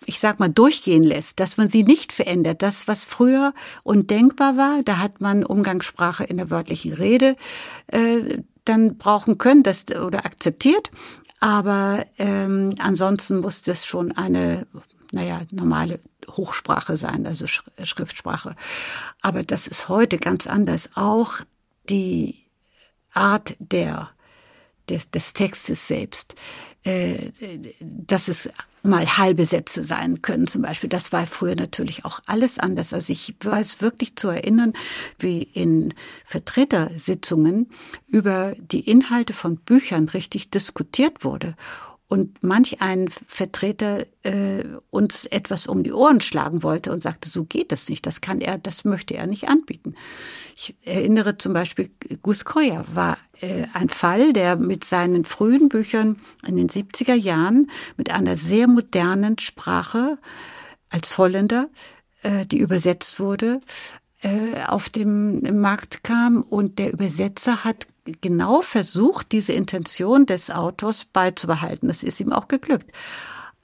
ich sag mal, durchgehen lässt, dass man sie nicht verändert. Das, was früher undenkbar war, da hat man Umgangssprache in der wörtlichen Rede äh, dann brauchen können, das oder akzeptiert. Aber ähm, ansonsten muss das schon eine naja, normale Hochsprache sein, also Schriftsprache. Aber das ist heute ganz anders. Auch die Art der, des, des Textes selbst, äh, dass es mal halbe Sätze sein können zum Beispiel. Das war früher natürlich auch alles anders. Also ich weiß wirklich zu erinnern, wie in Vertretersitzungen über die Inhalte von Büchern richtig diskutiert wurde und manch ein Vertreter äh, uns etwas um die Ohren schlagen wollte und sagte, so geht es nicht, das kann er, das möchte er nicht anbieten. Ich erinnere zum Beispiel, Gus Koyer war äh, ein Fall, der mit seinen frühen Büchern in den 70er Jahren mit einer sehr modernen Sprache als Holländer, äh, die übersetzt wurde, äh, auf dem Markt kam und der Übersetzer hat genau versucht, diese Intention des Autors beizubehalten. Das ist ihm auch geglückt.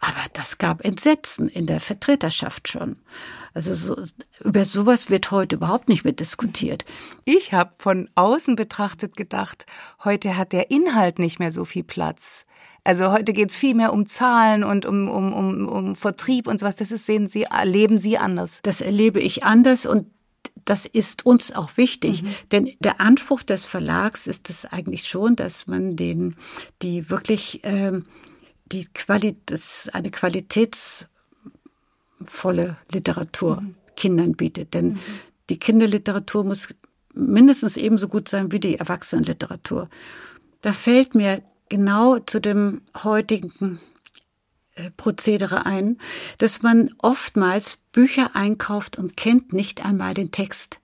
Aber das gab Entsetzen in der Vertreterschaft schon. Also so, über sowas wird heute überhaupt nicht mehr diskutiert.
Ich habe von außen betrachtet gedacht, heute hat der Inhalt nicht mehr so viel Platz. Also heute geht's viel mehr um Zahlen und um, um, um, um Vertrieb und sowas. Das ist, sehen Sie, erleben Sie anders.
Das erlebe ich anders und das ist uns auch wichtig, mhm. denn der Anspruch des Verlags ist es eigentlich schon, dass man den, die wirklich, ähm, die Qualität, eine qualitätsvolle Literatur mhm. Kindern bietet. Denn mhm. die Kinderliteratur muss mindestens ebenso gut sein wie die Erwachsenenliteratur. Da fällt mir genau zu dem heutigen Prozedere ein, dass man oftmals Bücher einkauft und kennt nicht einmal den Text.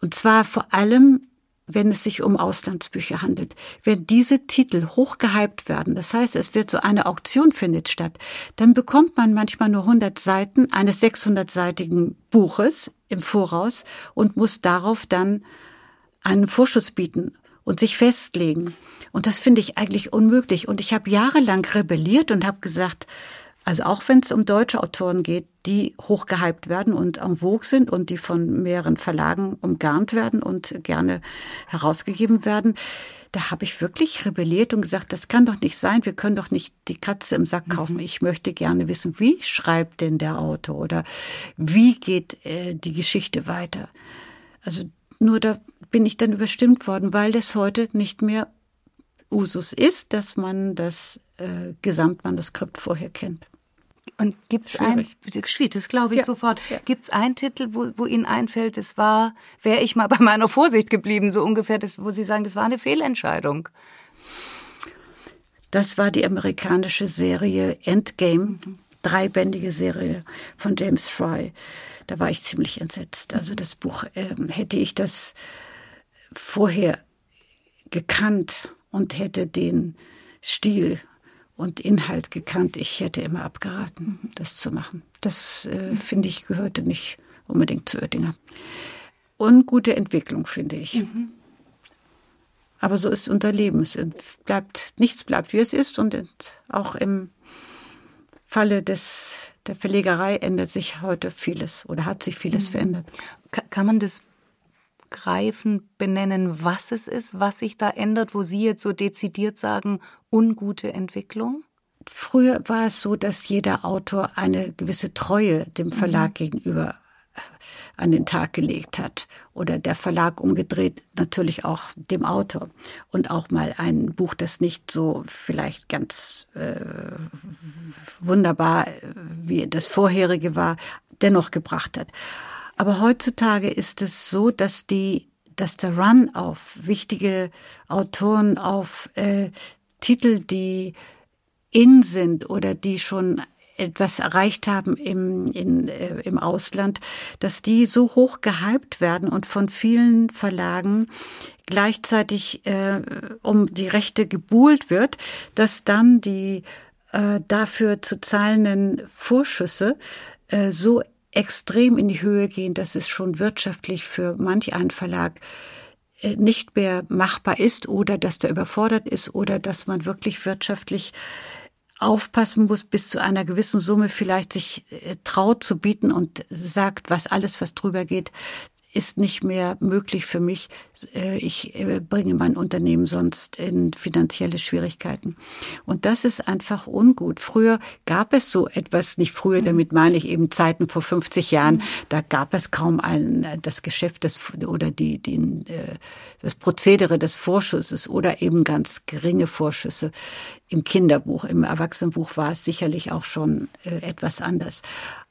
Und zwar vor allem, wenn es sich um Auslandsbücher handelt. Wenn diese Titel hochgehypt werden, das heißt, es wird so eine Auktion findet statt, dann bekommt man manchmal nur 100 Seiten eines 600-seitigen Buches im Voraus und muss darauf dann einen Vorschuss bieten und sich festlegen. Und das finde ich eigentlich unmöglich. Und ich habe jahrelang rebelliert und habe gesagt, Also auch wenn es um deutsche Autoren geht, die hochgehypt werden und en vogue sind und die von mehreren Verlagen umgarnt werden und gerne herausgegeben werden, da habe ich wirklich rebelliert und gesagt, das kann doch nicht sein, wir können doch nicht die Katze im Sack kaufen. Mhm. Ich möchte gerne wissen, wie schreibt denn der Autor oder wie geht äh, die Geschichte weiter. Also nur da bin ich dann überstimmt worden, weil das heute nicht mehr Usus ist, dass man das äh, Gesamtmanuskript vorher kennt.
Und gibt es ein, schwierig, das glaube ich ja. sofort. Ja. Gibt es einen Titel, wo, wo Ihnen einfällt, es war, wäre ich mal bei meiner Vorsicht geblieben, so ungefähr, das, wo Sie sagen, das war eine Fehlentscheidung?
Das war die amerikanische Serie Endgame, mhm. dreibändige Serie von James Fry. Da war ich ziemlich entsetzt. Also das Buch, äh, hätte ich das vorher gekannt und hätte den Stil und Inhalt gekannt. Ich hätte immer abgeraten, mhm. das zu machen. Das, äh, finde ich, gehörte nicht unbedingt zu Oettinger. Ungute Entwicklung, finde ich. Mhm. Aber so ist unser Leben. Es bleibt, nichts bleibt, wie es ist. Und auch im Falle des, der Verlegerei ändert sich heute vieles oder hat sich vieles mhm. verändert.
Kann man das greifen, benennen, was es ist, was sich da ändert, wo Sie jetzt so dezidiert sagen, ungute Entwicklung?
Früher war es so, dass jeder Autor eine gewisse Treue dem Verlag mhm. gegenüber äh, an den Tag gelegt hat. Oder der Verlag umgedreht natürlich auch dem Autor. Und auch mal ein Buch, das nicht so vielleicht ganz äh, wunderbar äh, wie das vorherige war, dennoch gebracht hat. Aber heutzutage ist es so, dass die, dass der Run auf wichtige Autoren, auf äh, Titel, die in sind oder die schon etwas erreicht haben im, in, äh, im Ausland, dass die so hoch gehypt werden und von vielen Verlagen gleichzeitig äh, um die Rechte gebuhlt wird, dass dann die äh, dafür zu zahlenden Vorschüsse äh, so extrem in die Höhe gehen, dass es schon wirtschaftlich für manch einen Verlag äh, nicht mehr machbar ist oder dass der überfordert ist oder dass man wirklich wirtschaftlich aufpassen muss, bis zu einer gewissen Summe vielleicht sich äh, traut zu bieten und sagt, was alles, was drüber geht, ist nicht mehr möglich für mich. Äh, ich äh, bringe mein Unternehmen sonst in finanzielle Schwierigkeiten. Und das ist einfach ungut. Früher gab es so etwas, nicht früher, mhm. damit meine ich eben Zeiten vor 50 Jahren, mhm. da gab es kaum ein, das Geschäft des, oder die, die, äh, das Prozedere des Vorschusses oder eben ganz geringe Vorschüsse. Im Kinderbuch, im Erwachsenenbuch war es sicherlich auch schon etwas anders.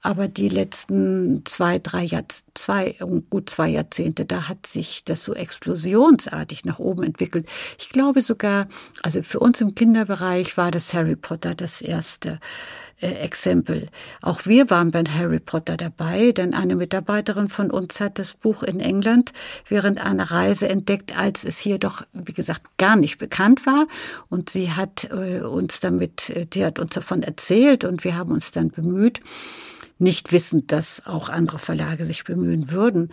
Aber die letzten zwei, drei Jahr, zwei, gut zwei Jahrzehnte, da hat sich das so explosionsartig nach oben entwickelt. Ich glaube sogar, also für uns im Kinderbereich war das Harry Potter das erste äh, Exempel. Auch wir waren bei Harry Potter dabei, denn eine Mitarbeiterin von uns hat das Buch in England während einer Reise entdeckt, als es hier doch, wie gesagt, gar nicht bekannt war. Und sie hat äh, uns damit, äh, die hat uns davon erzählt und wir haben uns dann bemüht, nicht wissend, dass auch andere Verlage sich bemühen würden.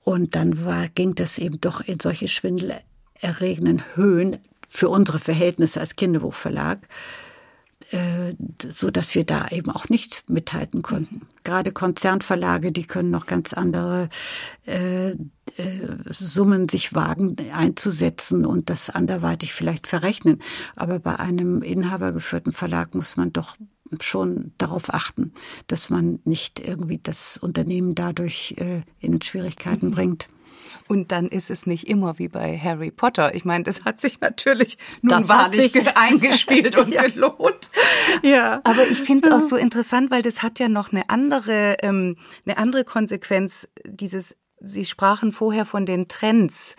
Und dann war, ging das eben doch in solche schwindelerregenden Höhen für unsere Verhältnisse als Kinderbuchverlag, so dass wir da eben auch nicht mithalten konnten. Gerade Konzernverlage, die können noch ganz andere äh, äh, Summen sich wagen einzusetzen und das anderweitig vielleicht verrechnen. Aber bei einem inhabergeführten Verlag muss man doch schon darauf achten, dass man nicht irgendwie das Unternehmen dadurch äh, in Schwierigkeiten mhm. bringt.
Und dann ist es nicht immer wie bei Harry Potter. Ich meine, das hat sich natürlich nun das wahrlich eingespielt und ja. gelohnt. Ja. Aber ich finde es auch so interessant, weil das hat ja noch eine andere, ähm, eine andere Konsequenz. Dieses, Sie sprachen vorher von den Trends.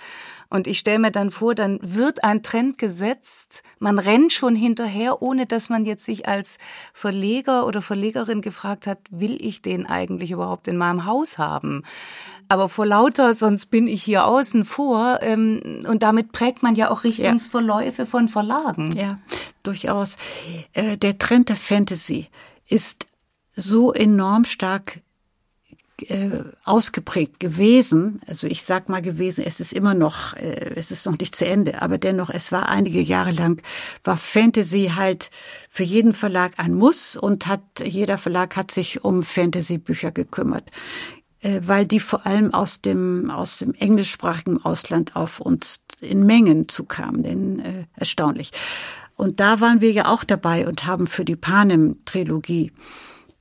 Und ich stelle mir dann vor, dann wird ein Trend gesetzt, man rennt schon hinterher, ohne dass man jetzt sich als Verleger oder Verlegerin gefragt hat, will ich den eigentlich überhaupt in meinem Haus haben? Aber vor lauter, sonst bin ich hier außen vor. Ähm, und damit prägt man ja auch Richtungsverläufe ja. von Verlagen.
Ja, durchaus. Äh, der Trend der Fantasy ist so enorm stark äh, ausgeprägt gewesen. Also ich sag mal gewesen, es ist immer noch, äh, es ist noch nicht zu Ende, aber dennoch, es war einige Jahre lang, war Fantasy halt für jeden Verlag ein Muss und hat, jeder Verlag hat sich um Fantasy-Bücher gekümmert weil die vor allem aus dem aus dem englischsprachigen Ausland auf uns in Mengen zukamen, denn äh, erstaunlich. Und da waren wir ja auch dabei und haben für die Panem-Trilogie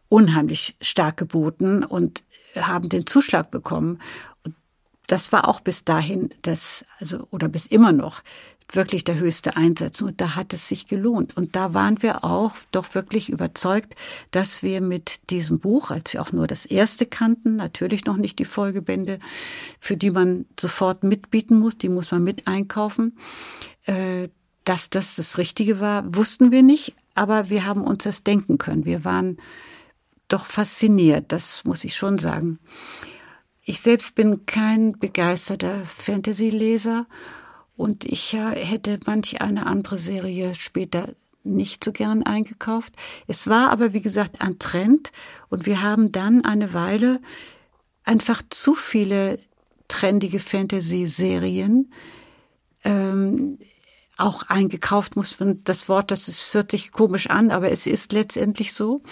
unheimlich stark geboten und haben den Zuschlag bekommen. Und das war auch bis dahin das, also, oder bis immer noch wirklich der höchste Einsatz. Und da hat es sich gelohnt. Und da waren wir auch doch wirklich überzeugt, dass wir mit diesem Buch, als wir auch nur das erste kannten, natürlich noch nicht die Folgebände, für die man sofort mitbieten muss, die muss man mit einkaufen, äh, dass das das Richtige war, wussten wir nicht, aber wir haben uns das denken können. Wir waren doch fasziniert, das muss ich schon sagen. Ich selbst bin kein begeisterter Fantasy-Leser und ich hätte manch eine andere Serie später nicht so gern eingekauft. Es war aber, wie gesagt, ein Trend und wir haben dann eine Weile einfach zu viele trendige Fantasy-Serien ähm, auch eingekauft, muss man das Wort, das ist, hört sich komisch an, aber es ist letztendlich so.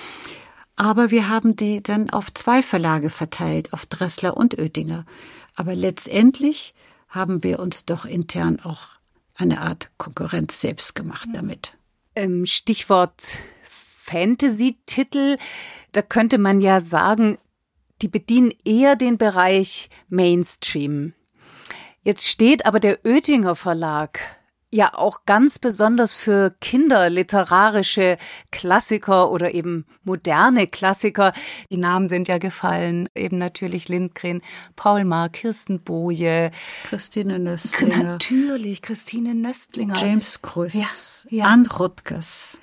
Aber wir haben die dann auf zwei Verlage verteilt, auf Dressler und Oettinger. Aber letztendlich haben wir uns doch intern auch eine Art Konkurrenz selbst gemacht damit.
Ähm, Stichwort Fantasy-Titel. Da könnte man ja sagen, die bedienen eher den Bereich Mainstream. Jetzt steht aber der Oettinger Verlag ja auch ganz besonders für Kinder literarische Klassiker oder eben moderne Klassiker. Die Namen sind ja gefallen, eben natürlich Lindgren, Paul Mark, Kirsten Boje,
Christine Nöstlinger.
Natürlich, Christine Nöstlinger.
James Krüss, ja, ja. Ann Rutgers.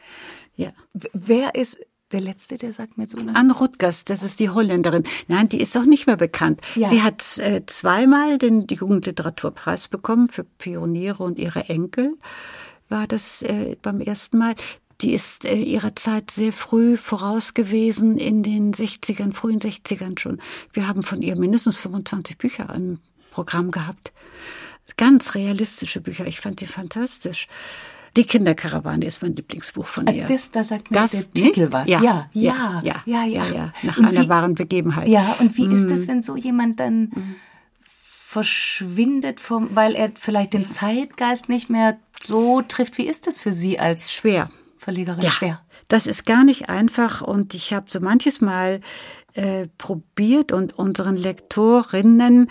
Ja.
Wer ist der letzte, der sagt mir so.
Anne Rutgers, das ist die Holländerin. Nein, die ist doch nicht mehr bekannt. Ja. Sie hat äh, zweimal den Jugendliteraturpreis bekommen für Pioniere und ihre Enkel. War das äh, beim ersten Mal. Die ist äh, ihrer Zeit sehr früh voraus gewesen in den 60ern, frühen 60ern schon. Wir haben von ihr mindestens 25 Bücher im Programm gehabt. Ganz realistische Bücher. Ich fand die fantastisch. Die Kinderkarawane ist mein Lieblingsbuch von ihr.
Das, da sagt mir das, der Titel was.
Ja, ja, ja, ja, ja. ja, ja. Nach und einer wie, wahren Begebenheit.
Ja, und wie mm. ist es, wenn so jemand dann mm. verschwindet, vom, weil er vielleicht den ja. Zeitgeist nicht mehr so trifft? Wie ist das für Sie als
schwer
Verlegerin? Ja. Schwer.
Das ist gar nicht einfach und ich habe so manches Mal äh, probiert und unseren Lektorinnen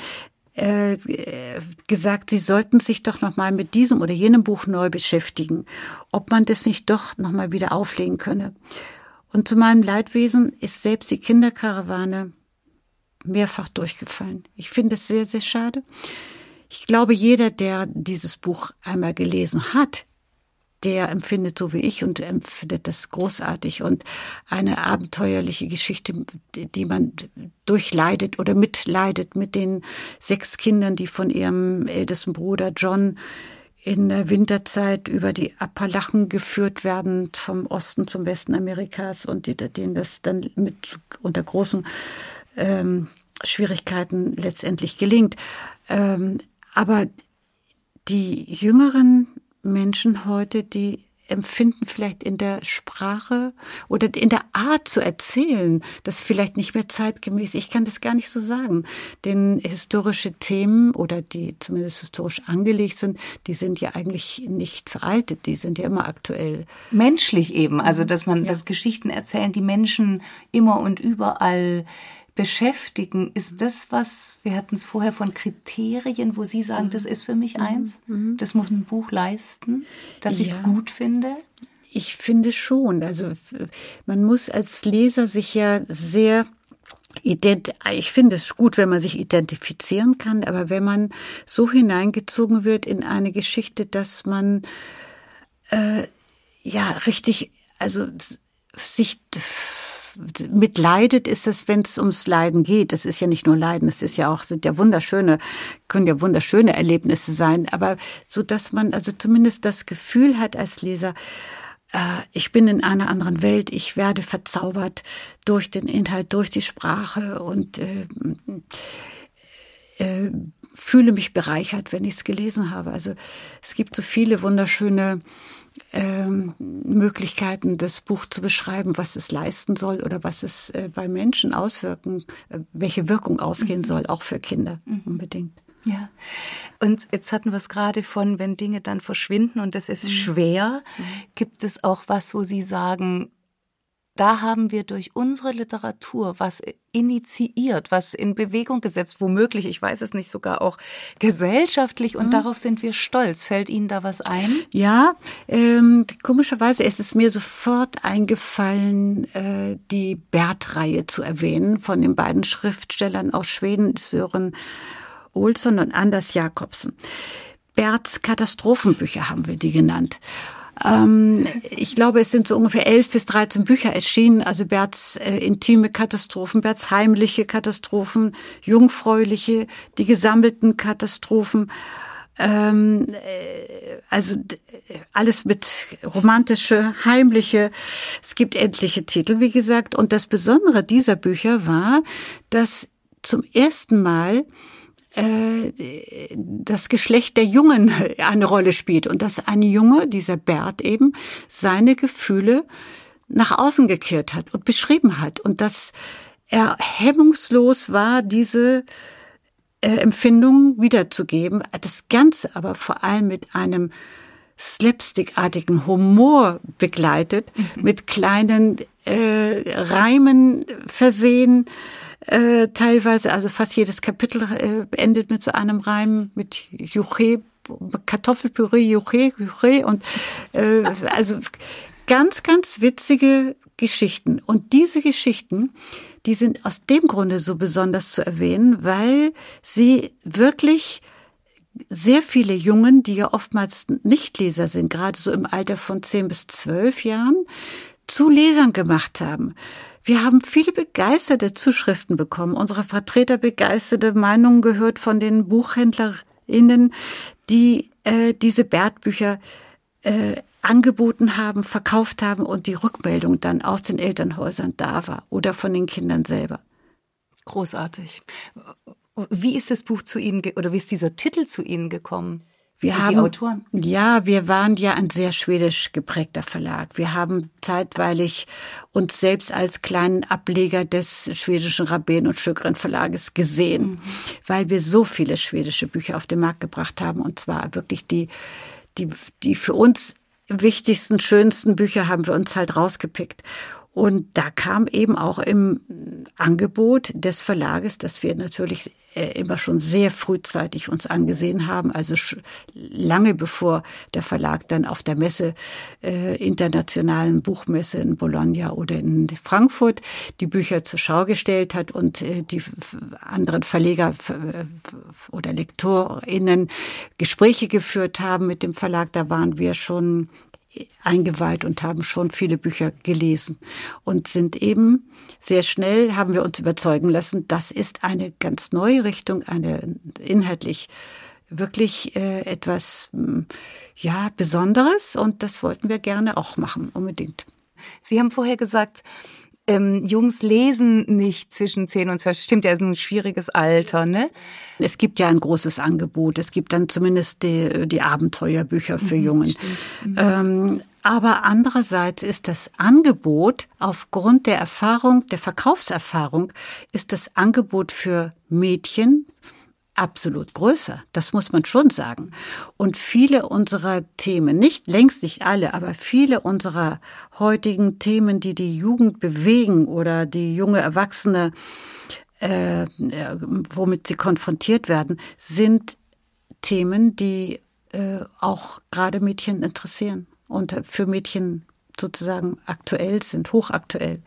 äh, gesagt, sie sollten sich doch noch mal mit diesem oder jenem Buch neu beschäftigen, ob man das nicht doch noch mal wieder auflegen könne. Und zu meinem Leidwesen ist selbst die Kinderkarawane mehrfach durchgefallen. Ich finde es sehr, sehr schade. Ich glaube, jeder, der dieses Buch einmal gelesen hat, der empfindet so wie ich und empfindet das großartig und eine abenteuerliche Geschichte, die man durchleidet oder mitleidet mit den sechs Kindern, die von ihrem ältesten Bruder John in der Winterzeit über die Appalachen geführt werden, vom Osten zum Westen Amerikas und denen das dann mit unter großen ähm, Schwierigkeiten letztendlich gelingt. Ähm, aber die jüngeren Menschen heute, die empfinden vielleicht in der Sprache oder in der Art zu erzählen, das vielleicht nicht mehr zeitgemäß. Ich kann das gar nicht so sagen. Denn historische Themen oder die zumindest historisch angelegt sind, die sind ja eigentlich nicht veraltet, die sind ja immer aktuell.
Menschlich eben, also dass man ja. das Geschichten erzählen, die Menschen immer und überall beschäftigen, ist das was, wir hatten es vorher von Kriterien, wo Sie sagen, mhm. das ist für mich mhm. eins, mhm. das muss ein Buch leisten, dass ich es gut finde?
Ich finde schon. Also man muss als Leser sich ja sehr ich finde es gut, wenn man sich identifizieren kann, aber wenn man so hineingezogen wird in eine Geschichte, dass man äh, ja richtig, also sich mitleidet ist es, wenn es ums Leiden geht. Das ist ja nicht nur Leiden, es ist ja auch, sind ja wunderschöne, können ja wunderschöne Erlebnisse sein, aber so dass man also zumindest das Gefühl hat als Leser, äh, ich bin in einer anderen Welt, ich werde verzaubert durch den Inhalt, durch die Sprache und äh, äh, fühle mich bereichert, wenn ich es gelesen habe. Also es gibt so viele wunderschöne ähm, Möglichkeiten, das Buch zu beschreiben, was es leisten soll oder was es äh, bei Menschen auswirken, äh, welche Wirkung ausgehen mhm. soll, auch für Kinder mhm. unbedingt.
Ja. Und jetzt hatten wir es gerade von, wenn Dinge dann verschwinden und es ist mhm. schwer, gibt es auch was, wo Sie sagen, da haben wir durch unsere Literatur was initiiert, was in Bewegung gesetzt, womöglich, ich weiß es nicht, sogar auch gesellschaftlich und mhm. darauf sind wir stolz. Fällt Ihnen da was ein?
Ja, ähm, komischerweise ist es mir sofort eingefallen, äh, die Bert-Reihe zu erwähnen von den beiden Schriftstellern aus Schweden, Sören Olsson und Anders Jakobsen. Berts Katastrophenbücher haben wir die genannt. Ähm, ich glaube, es sind so ungefähr elf bis dreizehn Bücher erschienen, also Berts äh, intime Katastrophen, Berts heimliche Katastrophen, jungfräuliche, die gesammelten Katastrophen. Ähm, äh, also alles mit romantische, heimliche. Es gibt endliche Titel, wie gesagt. Und das Besondere dieser Bücher war, dass zum ersten Mal äh, das Geschlecht der Jungen eine Rolle spielt und dass ein Junge, dieser Bert eben, seine Gefühle nach außen gekehrt hat und beschrieben hat und dass er hemmungslos war, diese äh, Empfindungen wiederzugeben. Das Ganze aber vor allem mit einem slapstickartigen Humor begleitet, mhm. mit kleinen äh, Reimen versehen, äh, teilweise, also fast jedes Kapitel äh, endet mit so einem Reim mit Juche, Kartoffelpüree, Juche, Juche und äh, also ganz, ganz witzige Geschichten. Und diese Geschichten, die sind aus dem Grunde so besonders zu erwähnen, weil sie wirklich sehr viele Jungen, die ja oftmals Nichtleser sind, gerade so im Alter von zehn bis zwölf Jahren, zu Lesern gemacht haben. Wir haben viele begeisterte Zuschriften bekommen, unsere Vertreter begeisterte Meinungen gehört von den BuchhändlerInnen, die äh, diese Bert-Bücher äh, angeboten haben, verkauft haben und die Rückmeldung dann aus den Elternhäusern da war oder von den Kindern selber.
Großartig. Wie ist das Buch zu Ihnen oder wie ist dieser Titel zu Ihnen gekommen?
Wir Und haben, die Autoren? Ja, wir waren ja ein sehr schwedisch geprägter Verlag. Wir haben zeitweilig uns selbst als kleinen Ableger des schwedischen Rabben und Schögren Verlages gesehen, mhm. weil wir so viele schwedische Bücher auf den Markt gebracht haben. Und zwar wirklich die, die, die für uns wichtigsten, schönsten Bücher haben wir uns halt rausgepickt. Und da kam eben auch im Angebot des Verlages, dass wir natürlich äh, immer schon sehr frühzeitig uns angesehen haben, also lange bevor der Verlag dann auf der Messe, äh, internationalen Buchmesse in Bologna oder in Frankfurt die Bücher zur Schau gestellt hat und äh, die anderen Verleger oder LektorInnen Gespräche geführt haben mit dem Verlag, da waren wir schon eingeweiht und haben schon viele Bücher gelesen und sind eben sehr schnell haben wir uns überzeugen lassen, das ist eine ganz neue Richtung, eine inhaltlich wirklich äh, etwas hm, ja Besonderes und das wollten wir gerne auch machen unbedingt.
Sie haben vorher gesagt, ähm, Jungs lesen nicht zwischen 10 und 12. Stimmt ja, ist ein schwieriges Alter, ne?
Es gibt ja ein großes Angebot. Es gibt dann zumindest die, die Abenteuerbücher für mhm, Jungen. Mhm. Ähm, aber andererseits ist das Angebot aufgrund der Erfahrung, der Verkaufserfahrung, ist das Angebot für Mädchen, absolut größer. Das muss man schon sagen. Und viele unserer Themen, nicht längst nicht alle, aber viele unserer heutigen Themen, die die Jugend bewegen oder die junge Erwachsene, äh, womit sie konfrontiert werden, sind Themen, die äh, auch gerade Mädchen interessieren und für Mädchen sozusagen aktuell sind, hochaktuell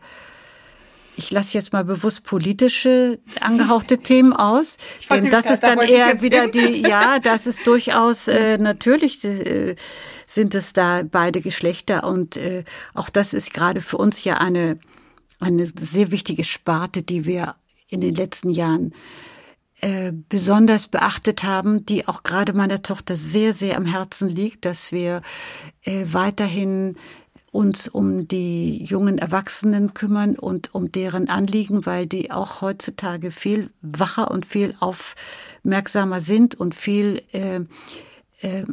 ich lasse jetzt mal bewusst politische angehauchte Themen aus, denn das ist dann da eher wieder die, ja, das ist durchaus äh, natürlich äh, sind es da beide Geschlechter und äh, auch das ist gerade für uns ja eine eine sehr wichtige Sparte, die wir in den letzten Jahren äh, besonders beachtet haben, die auch gerade meiner Tochter sehr, sehr am Herzen liegt, dass wir äh, weiterhin uns um die jungen Erwachsenen kümmern und um deren Anliegen, weil die auch heutzutage viel wacher und viel aufmerksamer sind und viel äh, äh,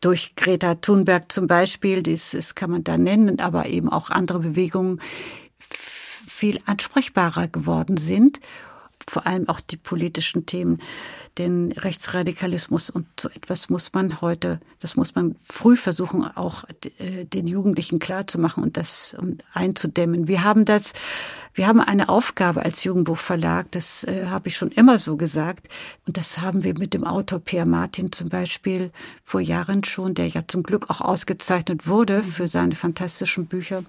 durch Greta Thunberg zum Beispiel, das, das kann man da nennen, aber eben auch andere Bewegungen viel ansprechbarer geworden sind vor allem auch die politischen Themen, den Rechtsradikalismus und so etwas muss man heute, das muss man früh versuchen, auch äh, den Jugendlichen klarzumachen und das einzudämmen. Wir haben das, wir haben eine Aufgabe als Jugendbuchverlag, das äh, habe ich schon immer so gesagt und das haben wir mit dem Autor Pierre Martin zum Beispiel vor Jahren schon, der ja zum Glück auch ausgezeichnet wurde für seine fantastischen Bücher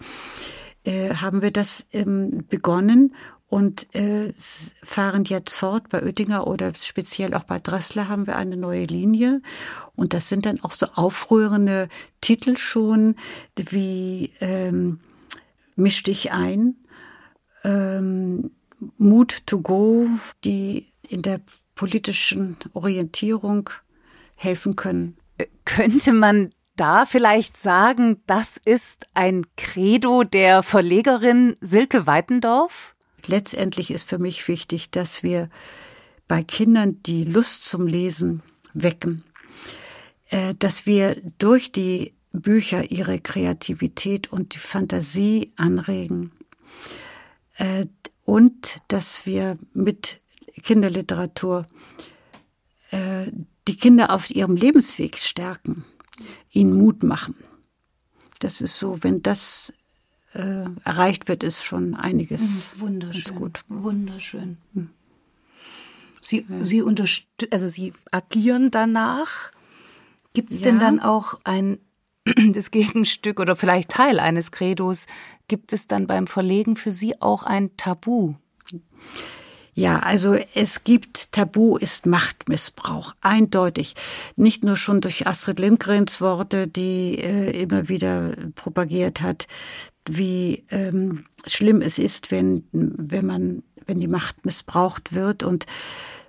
äh, haben wir das ähm, begonnen und äh, fahren jetzt fort. Bei Oettinger oder speziell auch bei Dressler haben wir eine neue Linie. Und das sind dann auch so aufrührende Titel schon, wie ähm, Misch dich ein, ähm, Mut to go, die in der politischen Orientierung helfen können.
Könnte man da vielleicht sagen, das ist ein Credo der Verlegerin Silke Weitendorf?
Letztendlich ist für mich wichtig, dass wir bei Kindern die Lust zum Lesen wecken, äh, dass wir durch die Bücher ihre Kreativität und die Fantasie anregen äh, und dass wir mit Kinderliteratur äh, die Kinder auf ihrem Lebensweg stärken, ihnen Mut machen. Das ist so, wenn das äh, erreicht wird, ist schon einiges
mhm, wunderschön, gut. Wunderschön. Mhm. Sie, ja. Sie also Sie agieren danach. Gibt es ja. denn dann auch ein das Gegenstück oder vielleicht Teil eines Credos? Gibt es dann beim Verlegen für Sie auch ein Tabu?
Ja, also es gibt Tabu ist Machtmissbrauch, eindeutig. Nicht nur schon durch Astrid Lindgrens Worte, die äh, immer wieder propagiert hat, wie ähm, schlimm es ist, wenn, wenn man, wenn die Macht missbraucht wird und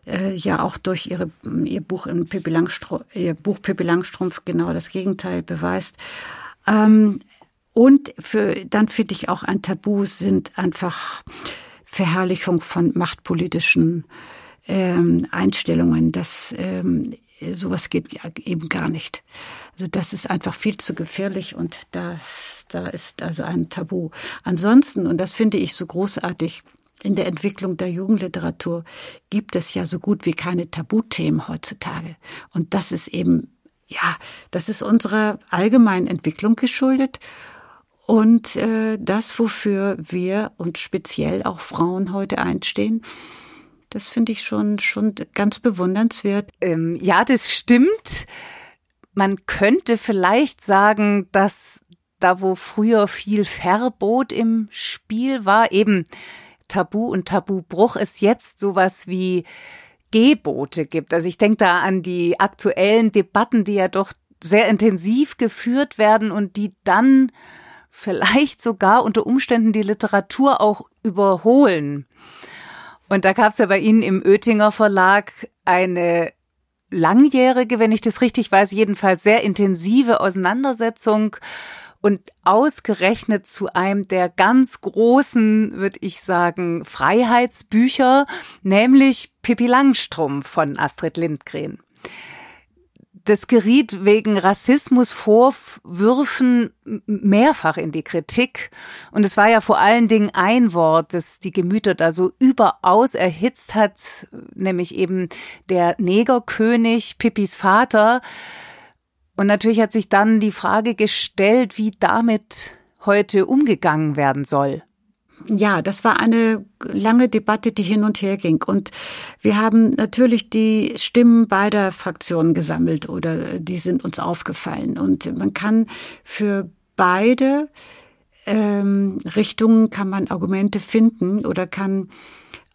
äh, ja auch durch ihre, ihr Buch in Pippi Langstrumpf, ihr Buch Pippi Langstrumpf genau das Gegenteil beweist. Ähm, und für, dann finde ich auch ein Tabu sind einfach Verherrlichung von machtpolitischen ähm, Einstellungen. Das ähm, sowas geht eben gar nicht. Also das ist einfach viel zu gefährlich und das, da ist also ein Tabu. Ansonsten, und das finde ich so großartig, in der Entwicklung der Jugendliteratur gibt es ja so gut wie keine Tabuthemen heutzutage. Und das ist eben, ja, das ist unserer allgemeinen Entwicklung geschuldet. Und äh, das, wofür wir und speziell auch Frauen heute einstehen, das finde ich schon, schon ganz bewundernswert.
Ähm, ja, das stimmt. Man könnte vielleicht sagen, dass da, wo früher viel Verbot im Spiel war, eben Tabu und Tabubruch, es jetzt sowas wie Gebote gibt. Also ich denke da an die aktuellen Debatten, die ja doch sehr intensiv geführt werden und die dann vielleicht sogar unter Umständen die Literatur auch überholen. Und da gab es ja bei Ihnen im Oettinger Verlag eine langjährige, wenn ich das richtig weiß, jedenfalls sehr intensive Auseinandersetzung. Und ausgerechnet zu einem der ganz großen, würde ich sagen, Freiheitsbücher, nämlich Pippi Langstrumpf von Astrid Lindgren das geriet wegen Rassismusvorwürfen mehrfach in die Kritik. Und es war ja vor allen Dingen ein Wort, das die Gemüter da so überaus erhitzt hat, nämlich eben der Negerkönig, Pippis Vater. Und natürlich hat sich dann die Frage gestellt, wie damit heute umgegangen werden soll.
Ja, das war eine lange Debatte, die hin und her ging. Und wir haben natürlich die Stimmen beider Fraktionen gesammelt oder die sind uns aufgefallen. Und man kann für beide ähm, Richtungen kann man Argumente finden oder kann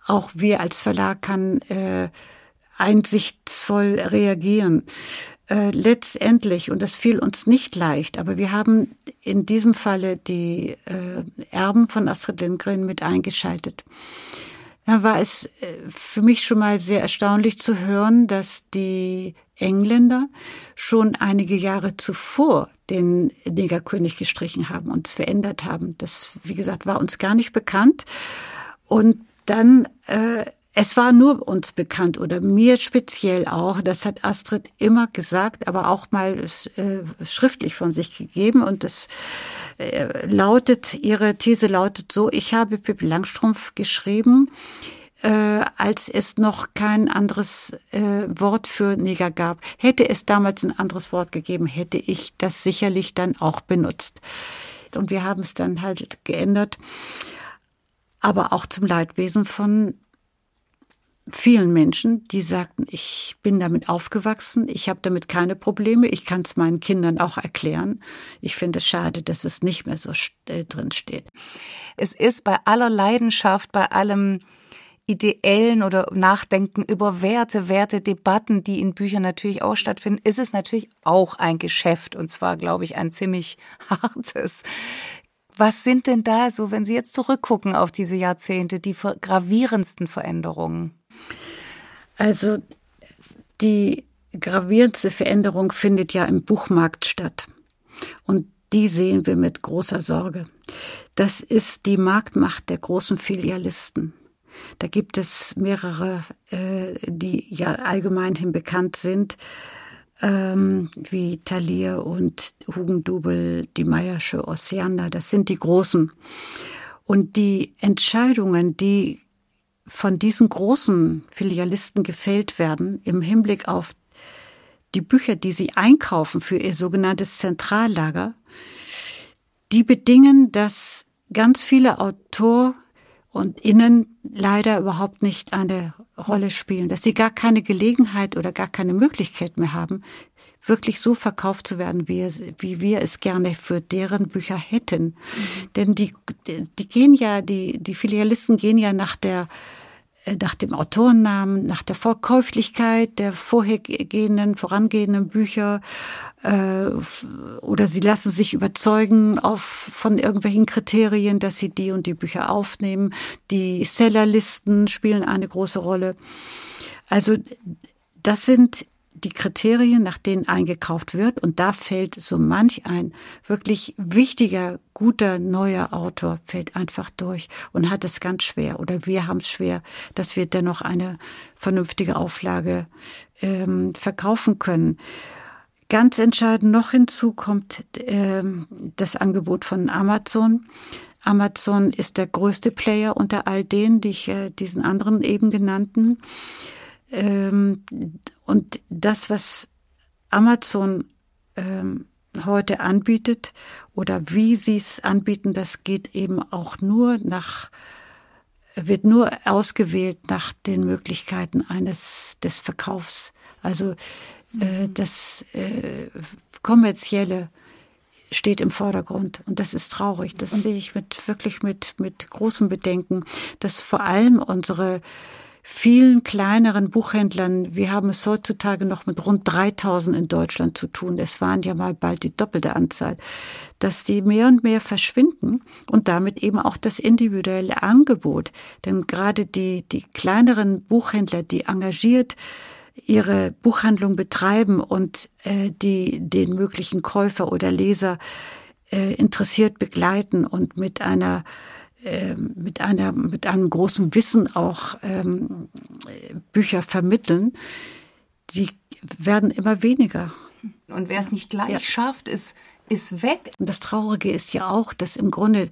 auch wir als Verlag kann äh, einsichtsvoll reagieren äh, letztendlich, und das fiel uns nicht leicht, aber wir haben in diesem Falle die äh, Erben von Astrid Lindgren mit eingeschaltet. Da war es äh, für mich schon mal sehr erstaunlich zu hören, dass die Engländer schon einige Jahre zuvor den Negerkönig gestrichen haben und verändert haben. Das, wie gesagt, war uns gar nicht bekannt. Und dann äh, es war nur uns bekannt oder mir speziell auch, das hat Astrid immer gesagt, aber auch mal äh, schriftlich von sich gegeben und das äh, lautet, ihre These lautet so, ich habe Pippi Langstrumpf geschrieben, äh, als es noch kein anderes äh, Wort für Neger gab. Hätte es damals ein anderes Wort gegeben, hätte ich das sicherlich dann auch benutzt. Und wir haben es dann halt geändert, aber auch zum Leidwesen von vielen Menschen, die sagten, ich bin damit aufgewachsen, ich habe damit keine Probleme, ich kann es meinen Kindern auch erklären. Ich finde es schade, dass es nicht mehr so äh, drin steht.
Es ist bei aller Leidenschaft, bei allem ideellen oder Nachdenken über Werte, Wertedebatten, die in Büchern natürlich auch stattfinden, ist es natürlich auch ein Geschäft und zwar, glaube ich, ein ziemlich hartes. Was sind denn da so, wenn Sie jetzt zurückgucken auf diese Jahrzehnte, die gravierendsten Veränderungen?
Also die gravierendste Veränderung findet ja im Buchmarkt statt. Und die sehen wir mit großer Sorge. Das ist die Marktmacht der großen Filialisten. Da gibt es mehrere, äh, die ja allgemeinhin bekannt sind, ähm, wie Thalia und Hugendubel, die Meiersche Ossiander. Das sind die Großen. Und die Entscheidungen, die von diesen großen Filialisten gefällt werden im Hinblick auf die Bücher, die sie einkaufen für ihr sogenanntes Zentrallager, die bedingen, dass ganz viele Autor und Innen leider überhaupt nicht eine Rolle spielen, dass sie gar keine Gelegenheit oder gar keine Möglichkeit mehr haben, wirklich so verkauft zu werden, wie, wie wir es gerne für deren Bücher hätten. Mhm. Denn die, die gehen ja, die, die Filialisten gehen ja nach der nach dem Autorennamen, nach der Verkäuflichkeit der vorhergehenden, vorangehenden Bücher äh, oder sie lassen sich überzeugen auf, von irgendwelchen Kriterien, dass sie die und die Bücher aufnehmen. Die Sellerlisten spielen eine große Rolle. Also das sind die Kriterien, nach denen eingekauft wird. Und da fällt so manch ein wirklich wichtiger, guter, neuer Autor fällt einfach durch und hat es ganz schwer. Oder wir haben es schwer, dass wir dennoch eine vernünftige Auflage ähm, verkaufen können. Ganz entscheidend noch hinzu kommt ähm, das Angebot von Amazon. Amazon ist der größte Player unter all denen, die ich äh, diesen anderen eben genannten. Ähm, und das, was Amazon ähm, heute anbietet oder wie sie es anbieten, das geht eben auch nur nach wird nur ausgewählt nach den Möglichkeiten eines des Verkaufs. Also äh, mhm. das äh, kommerzielle steht im Vordergrund und das ist traurig. Das sehe ich mit wirklich mit mit großem Bedenken, dass vor allem unsere vielen kleineren Buchhändlern, wir haben es heutzutage noch mit rund 3000 in Deutschland zu tun, es waren ja mal bald die doppelte Anzahl, dass die mehr und mehr verschwinden und damit eben auch das individuelle Angebot. Denn gerade die, die kleineren Buchhändler, die engagiert ihre Buchhandlung betreiben und äh, die den möglichen Käufer oder Leser äh, interessiert begleiten und mit einer ähm, mit einer mit einem großen Wissen auch ähm, Bücher vermitteln, die werden immer weniger.
Und wer es nicht gleich ja. schafft, ist ist weg.
Und das Traurige ist ja auch, dass im Grunde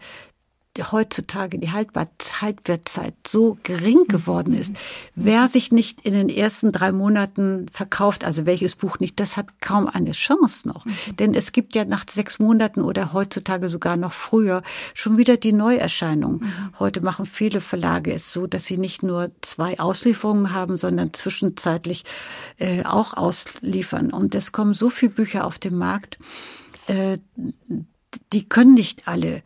heutzutage die Haltwertzeit so gering geworden ist. Wer sich nicht in den ersten drei Monaten verkauft, also welches Buch nicht, das hat kaum eine Chance noch. Mhm. Denn es gibt ja nach sechs Monaten oder heutzutage sogar noch früher schon wieder die Neuerscheinung. Mhm. Heute machen viele Verlage es so, dass sie nicht nur zwei Auslieferungen haben, sondern zwischenzeitlich äh, auch ausliefern. Und es kommen so viele Bücher auf den Markt, äh, die können nicht alle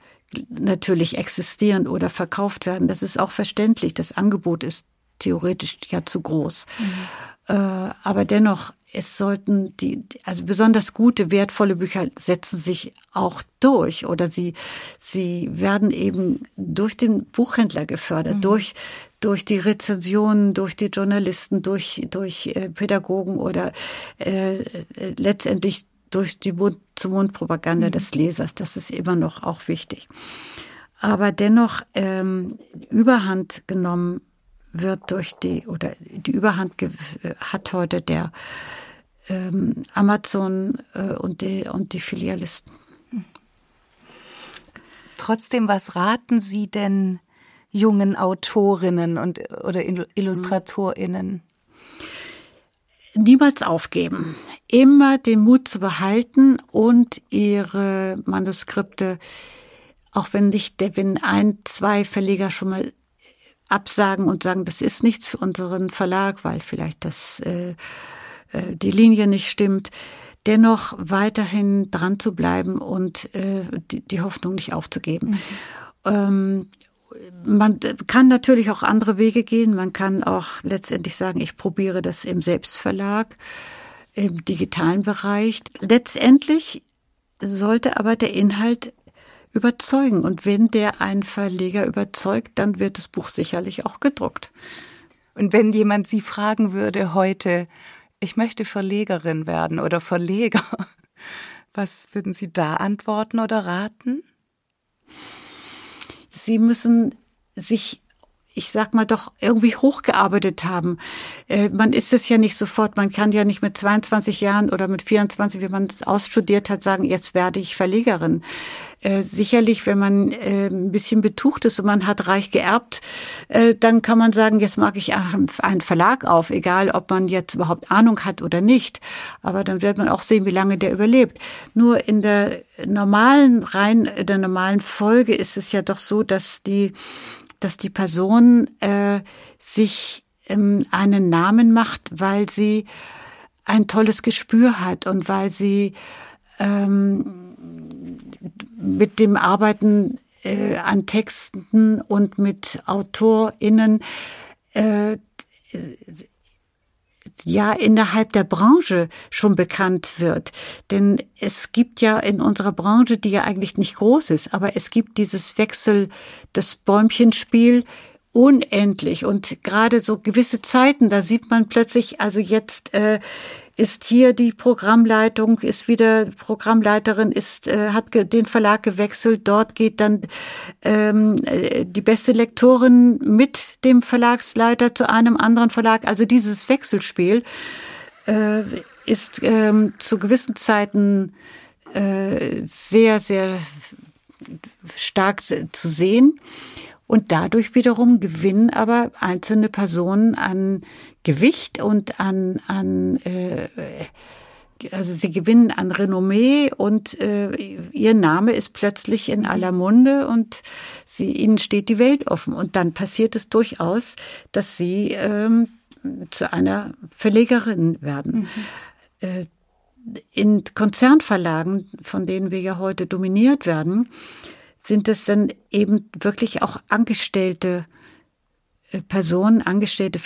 natürlich existieren oder verkauft werden. Das ist auch verständlich. Das Angebot ist theoretisch ja zu groß. Mhm. Äh, aber dennoch es sollten die, also besonders gute, wertvolle Bücher setzen sich auch durch oder sie, sie werden eben durch den Buchhändler gefördert, mhm. durch, durch die Rezensionen, durch die Journalisten, durch, durch äh, Pädagogen oder äh, äh, letztendlich durch die Mund-zu-Mund-Propaganda mhm. des Lesers. Das ist immer noch auch wichtig. Aber dennoch ähm, Überhand genommen wird durch die, oder die Überhand hat heute der ähm, Amazon äh, und, die, und die Filialisten.
Trotzdem, was raten Sie denn jungen Autorinnen und oder Illustratorinnen?
Niemals aufgeben. Immer den Mut zu behalten und ihre Manuskripte, auch wenn nicht, wenn ein, zwei Verleger schon mal absagen und sagen, das ist nichts für unseren Verlag, weil vielleicht das äh, äh, die Linie nicht stimmt, dennoch weiterhin dran zu bleiben und äh, die, die Hoffnung nicht aufzugeben. Mhm. Ähm, man kann natürlich auch andere Wege gehen. Man kann auch letztendlich sagen, ich probiere das im Selbstverlag, im digitalen Bereich. Letztendlich sollte aber der Inhalt überzeugen. Und wenn der einen Verleger überzeugt, dann wird das Buch sicherlich auch gedruckt.
Und wenn jemand Sie fragen würde heute, ich möchte Verlegerin werden oder Verleger, was würden Sie da antworten oder raten?
Sie müssen sich ich sag mal doch irgendwie hochgearbeitet haben. Äh, man ist es ja nicht sofort, man kann ja nicht mit 22 Jahren oder mit 24, wie man ausstudiert hat, sagen, jetzt werde ich Verlegerin. Äh, sicherlich, wenn man äh, ein bisschen betucht ist und man hat reich geerbt, äh, dann kann man sagen, jetzt mag ich einen Verlag auf, egal ob man jetzt überhaupt Ahnung hat oder nicht. Aber dann wird man auch sehen, wie lange der überlebt. Nur in der normalen, rein der normalen Folge ist es ja doch so, dass die, dass die Person äh, sich ähm, einen Namen macht, weil sie ein tolles Gespür hat und weil sie ähm, mit dem Arbeiten äh, an Texten und mit AutorInnen äh, ja innerhalb der Branche schon bekannt wird. Denn es gibt ja in unserer Branche, die ja eigentlich nicht groß ist, aber es gibt dieses Wechsel, das Bäumchenspiel unendlich und gerade so gewisse Zeiten, da sieht man plötzlich, also jetzt äh, ist hier die Programmleitung, ist wieder Programmleiterin, ist äh, hat den Verlag gewechselt. Dort geht dann ähm, äh, die beste Lektorin mit dem Verlagsleiter zu einem anderen Verlag. Also dieses Wechselspiel äh, ist ähm, zu gewissen Zeiten äh, sehr sehr stark zu sehen. Und dadurch wiederum gewinnen aber einzelne Personen an Gewicht und an, an äh, also sie gewinnen an Renommee und äh, ihr Name ist plötzlich in aller Munde und sie, ihnen steht die Welt offen. Und dann passiert es durchaus, dass sie ähm, zu einer Verlegerin werden. Mhm. Äh, in Konzernverlagen, von denen wir ja heute dominiert werden, sind es dann eben wirklich auch angestellte äh, Personen, angestellte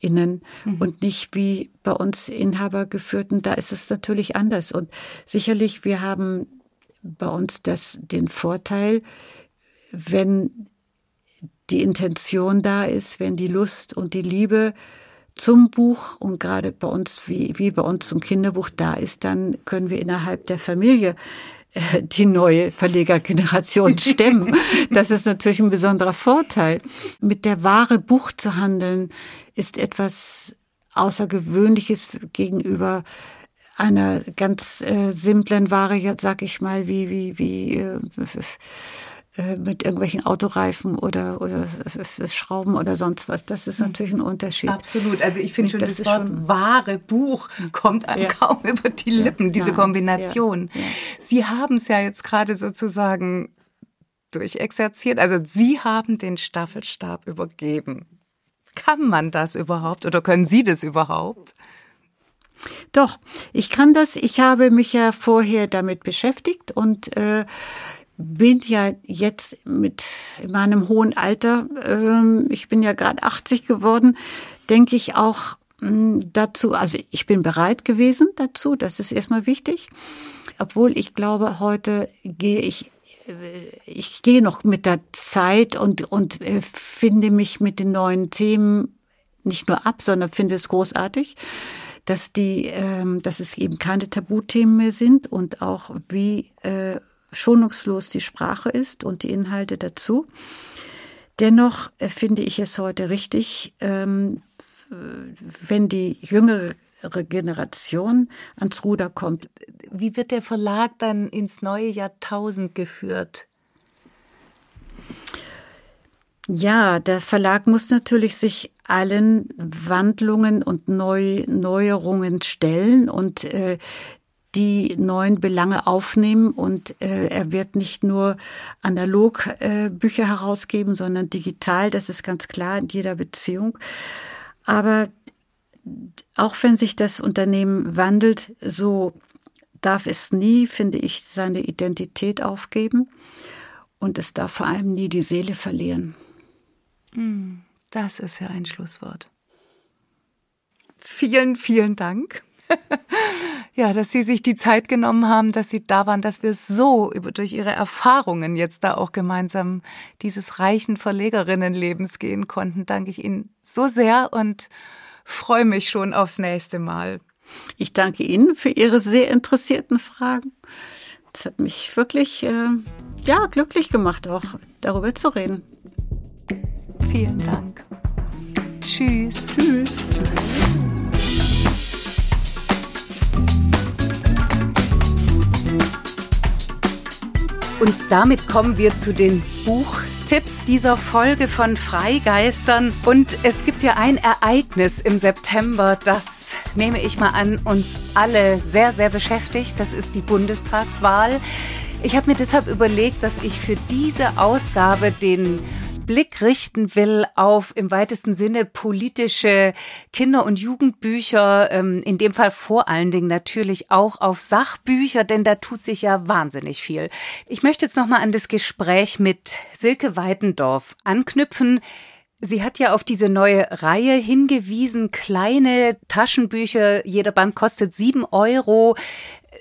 VerlegerInnen mhm. und nicht wie bei uns Inhabergeführten. Da ist es natürlich anders. Und sicherlich, wir haben bei uns das, den Vorteil, wenn die Intention da ist, wenn die Lust und die Liebe zum Buch und gerade bei uns, wie, wie bei uns zum Kinderbuch da ist, dann können wir innerhalb der Familie die neue Verlegergeneration stemmen. Das ist natürlich ein besonderer Vorteil. Mit der Ware Buch zu handeln, ist etwas Außergewöhnliches gegenüber einer ganz äh, simplen Ware, sag ich mal, wie, wie, wie äh, äh, mit irgendwelchen Autoreifen oder, oder Schrauben oder sonst was. Das ist hm. natürlich ein Unterschied.
Absolut. Also ich finde schon, das, das Wort schon wahre Buch kommt einem ja. kaum über die Lippen, ja. diese ja. Kombination. Sie haben es ja jetzt gerade sozusagen durchexerziert. Also Sie haben den Staffelstab übergeben. Kann man das überhaupt oder können Sie das überhaupt?
Doch, ich kann das. Ich habe mich ja vorher damit beschäftigt und äh, bin ja jetzt mit meinem hohen Alter, äh, ich bin ja gerade 80 geworden, denke ich auch, mm, dazu, also ich bin bereit gewesen dazu, das ist erstmal wichtig. Obwohl ich glaube, heute gehe ich äh, ich gehe noch mit der Zeit und, und äh, finde mich mit den neuen Themen nicht nur ab, sondern finde es großartig, dass die, ähm, dass es eben keine Tabuthemen mehr sind und auch wie äh, schonungslos die Sprache ist und die Inhalte dazu. Dennoch äh, finde ich es heute richtig, ähm, wenn die jüngere Generation ans Ruder kommt.
Wie wird der Verlag dann ins neue Jahrtausend geführt?
Ja, der Verlag muss natürlich sich allen Wandlungen und Neu Neuerungen stellen und äh, die neuen Belange aufnehmen und äh, er wird nicht nur analog äh, Bücher herausgeben, sondern digital, das ist ganz klar in jeder Beziehung. Aber auch wenn sich das Unternehmen wandelt, so darf es nie, finde ich, seine Identität aufgeben und es darf vor allem nie die Seele verlieren.
Hm, das ist ja ein Schlusswort. Vielen, vielen Dank. ja, dass Sie sich die Zeit genommen haben, dass Sie da waren, dass wir so über, durch Ihre Erfahrungen jetzt da auch gemeinsam dieses reichen Verlegerinnenlebens gehen konnten. Danke ich Ihnen so sehr und freue mich schon aufs nächste Mal.
Ich danke Ihnen für Ihre sehr interessierten Fragen. Es hat mich wirklich äh, ja, glücklich gemacht, auch darüber zu reden.
Vielen Dank. Tschüss.
Tschüss.
Und damit kommen wir zu den Buchtipps dieser Folge von Freigeistern. Und es gibt ja ein Ereignis im September, das nehme ich mal an, uns alle sehr, sehr beschäftigt. Das ist die Bundestagswahl. Ich habe mir deshalb überlegt, dass ich für diese Ausgabe den Blick richten will auf im weitesten Sinne politische Kinder- und Jugendbücher, ähm, in dem Fall vor allen Dingen natürlich auch auf Sachbücher, denn da tut sich ja wahnsinnig viel. Ich möchte jetzt nochmal an das Gespräch mit Silke Weidendorf anknüpfen. Sie hat ja auf diese neue Reihe hingewiesen, kleine Taschenbücher, jeder Band kostet sieben Euro,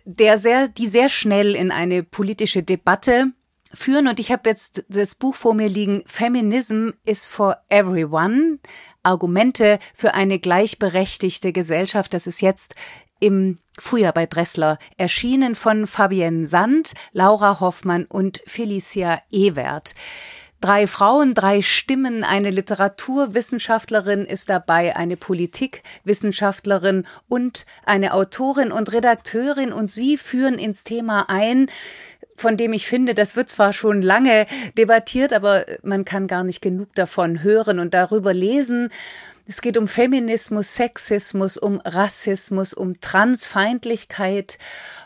der sehr, die sehr schnell in eine politische Debatte führen. Und ich habe jetzt das Buch vor mir liegen, Feminism is for Everyone. Argumente für eine gleichberechtigte Gesellschaft. Das ist jetzt im Frühjahr bei Dressler erschienen von Fabienne Sand, Laura Hoffmann und Felicia Ewert. Drei Frauen, drei Stimmen, eine Literaturwissenschaftlerin ist dabei, eine Politikwissenschaftlerin und eine Autorin und Redakteurin und sie führen ins Thema ein, von dem ich finde, das wird zwar schon lange debattiert, aber man kann gar nicht genug davon hören und darüber lesen. Es geht um Feminismus, Sexismus, um Rassismus, um Transfeindlichkeit.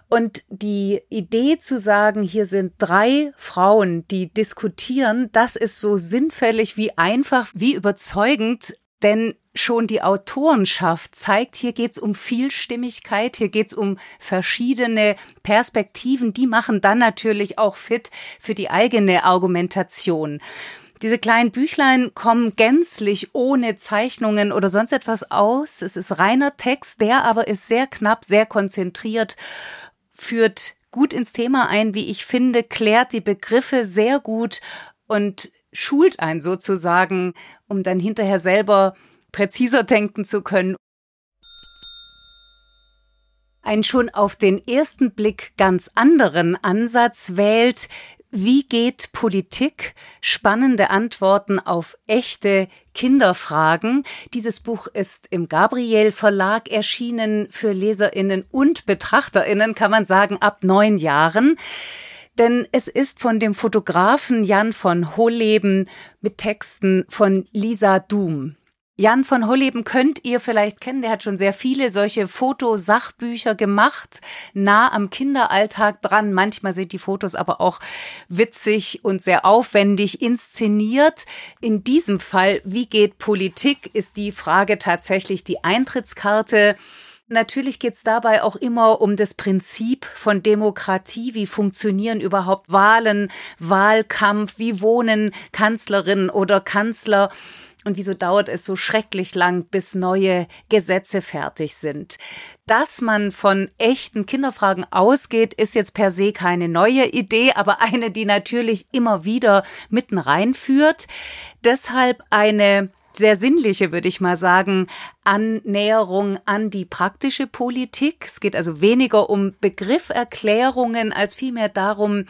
Und die Idee zu sagen, hier sind drei Frauen, die diskutieren, das ist so sinnfällig wie einfach, wie überzeugend, denn schon die Autorenschaft zeigt, hier geht's um Vielstimmigkeit, hier geht's um verschiedene Perspektiven, die machen dann natürlich auch fit für die eigene Argumentation. Diese kleinen Büchlein kommen gänzlich ohne Zeichnungen oder sonst etwas aus. Es ist reiner Text, der aber ist sehr knapp, sehr konzentriert, führt gut ins Thema ein, wie ich finde, klärt die Begriffe sehr gut und schult einen sozusagen, um dann hinterher selber präziser denken zu können. Ein schon auf den ersten Blick ganz anderen Ansatz wählt, wie geht Politik? Spannende Antworten auf echte Kinderfragen. Dieses Buch ist im Gabriel Verlag erschienen für Leserinnen und Betrachterinnen, kann man sagen, ab neun Jahren denn es ist von dem Fotografen Jan von Hohleben mit Texten von Lisa Doom. Jan von Holleben könnt ihr vielleicht kennen, der hat schon sehr viele solche Fotosachbücher gemacht, nah am Kinderalltag dran. Manchmal sind die Fotos aber auch witzig und sehr aufwendig inszeniert. In diesem Fall, wie geht Politik, ist die Frage tatsächlich die Eintrittskarte Natürlich geht es dabei auch immer um das Prinzip von Demokratie. Wie funktionieren überhaupt Wahlen, Wahlkampf? Wie wohnen Kanzlerin oder Kanzler? Und wieso dauert es so schrecklich lang, bis neue Gesetze fertig sind? Dass man von echten Kinderfragen ausgeht, ist jetzt per se keine neue Idee, aber eine, die natürlich immer wieder mitten reinführt. Deshalb eine sehr sinnliche, würde ich mal sagen, Annäherung an die praktische Politik. Es geht also weniger um Begrifferklärungen als vielmehr darum,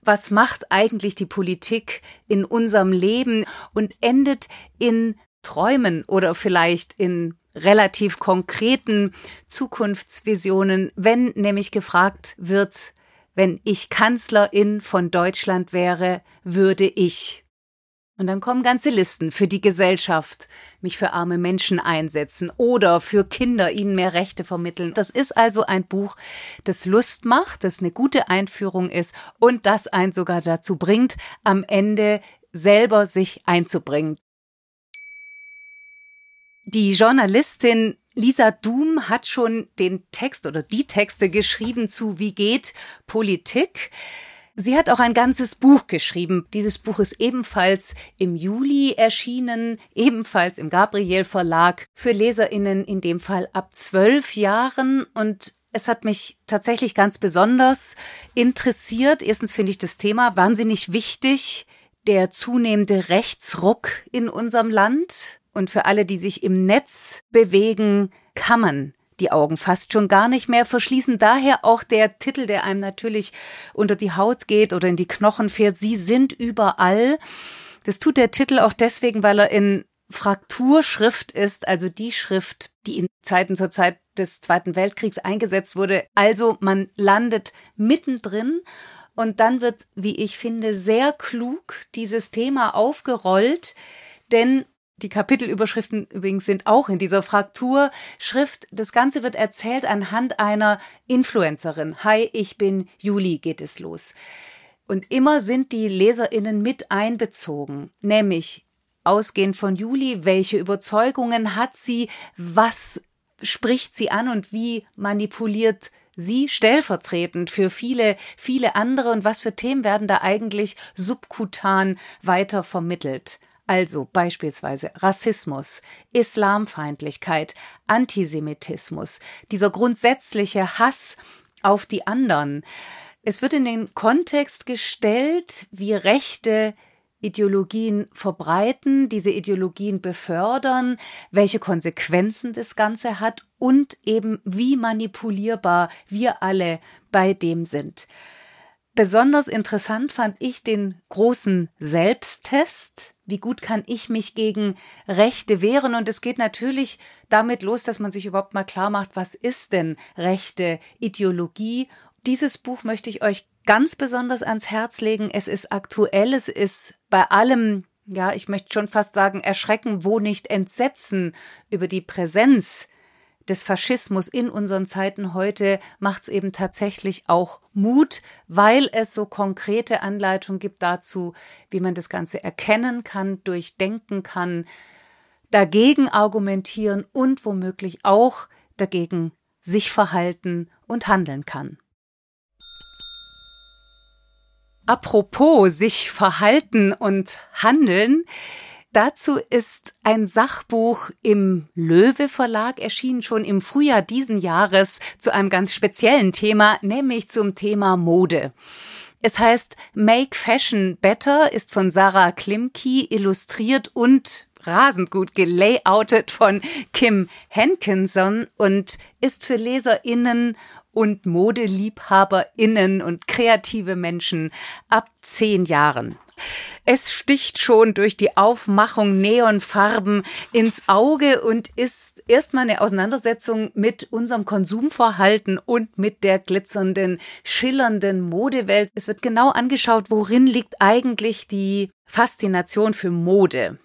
was macht eigentlich die Politik in unserem Leben und endet in Träumen oder vielleicht in relativ konkreten Zukunftsvisionen, wenn nämlich gefragt wird, wenn ich Kanzlerin von Deutschland wäre, würde ich und dann kommen ganze Listen für die Gesellschaft, mich für arme Menschen einsetzen oder für Kinder ihnen mehr Rechte vermitteln. Das ist also ein Buch, das Lust macht, das eine gute Einführung ist und das einen sogar dazu bringt, am Ende selber sich einzubringen. Die Journalistin Lisa Doom hat schon den Text oder die Texte geschrieben zu Wie geht Politik? Sie hat auch ein ganzes Buch geschrieben. Dieses Buch ist ebenfalls im Juli erschienen, ebenfalls im Gabriel Verlag für Leserinnen in dem Fall ab zwölf Jahren und es hat mich tatsächlich ganz besonders interessiert. Erstens finde ich das Thema wahnsinnig wichtig. Der zunehmende Rechtsruck in unserem Land. Und für alle, die sich im Netz bewegen, kann man die Augen fast schon gar nicht mehr verschließen. Daher auch der Titel, der einem natürlich unter die Haut geht oder in die Knochen fährt. Sie sind überall. Das tut der Titel auch deswegen, weil er in Frakturschrift ist, also die Schrift, die in Zeiten zur Zeit des Zweiten Weltkriegs eingesetzt wurde. Also man landet mittendrin und dann wird, wie ich finde, sehr klug dieses Thema aufgerollt, denn die Kapitelüberschriften übrigens sind auch in dieser Frakturschrift. Das Ganze wird erzählt anhand einer Influencerin. Hi, ich bin Juli, geht es los. Und immer sind die LeserInnen mit einbezogen, nämlich ausgehend von Juli, welche Überzeugungen hat sie, was spricht sie an und wie manipuliert sie stellvertretend für viele, viele andere und was für Themen werden da eigentlich subkutan weiter vermittelt. Also beispielsweise Rassismus, Islamfeindlichkeit, Antisemitismus, dieser grundsätzliche Hass auf die anderen. Es wird in den Kontext gestellt, wie Rechte Ideologien verbreiten, diese Ideologien befördern, welche Konsequenzen das Ganze hat und eben wie manipulierbar wir alle bei dem sind. Besonders interessant fand ich den großen Selbsttest, wie gut kann ich mich gegen Rechte wehren? Und es geht natürlich damit los, dass man sich überhaupt mal klar macht, was ist denn rechte Ideologie? Dieses Buch möchte ich euch ganz besonders ans Herz legen. Es ist aktuell, es ist bei allem, ja, ich möchte schon fast sagen, erschrecken, wo nicht entsetzen über die Präsenz des Faschismus in unseren Zeiten heute macht es eben tatsächlich auch Mut, weil es so konkrete Anleitungen gibt dazu, wie man das Ganze erkennen kann, durchdenken kann, dagegen argumentieren und womöglich auch dagegen sich verhalten und handeln kann. Apropos sich verhalten und handeln, Dazu ist ein Sachbuch im Löwe Verlag erschienen, schon im Frühjahr diesen Jahres zu einem ganz speziellen Thema, nämlich zum Thema Mode. Es heißt Make Fashion Better, ist von Sarah Klimke illustriert und rasend gut gelayoutet von Kim Hankinson und ist für LeserInnen und ModeliebhaberInnen und kreative Menschen ab zehn Jahren. Es sticht schon durch die Aufmachung Neonfarben ins Auge und ist erstmal eine Auseinandersetzung mit unserem Konsumverhalten und mit der glitzernden, schillernden Modewelt. Es wird genau angeschaut, worin liegt eigentlich die Faszination für Mode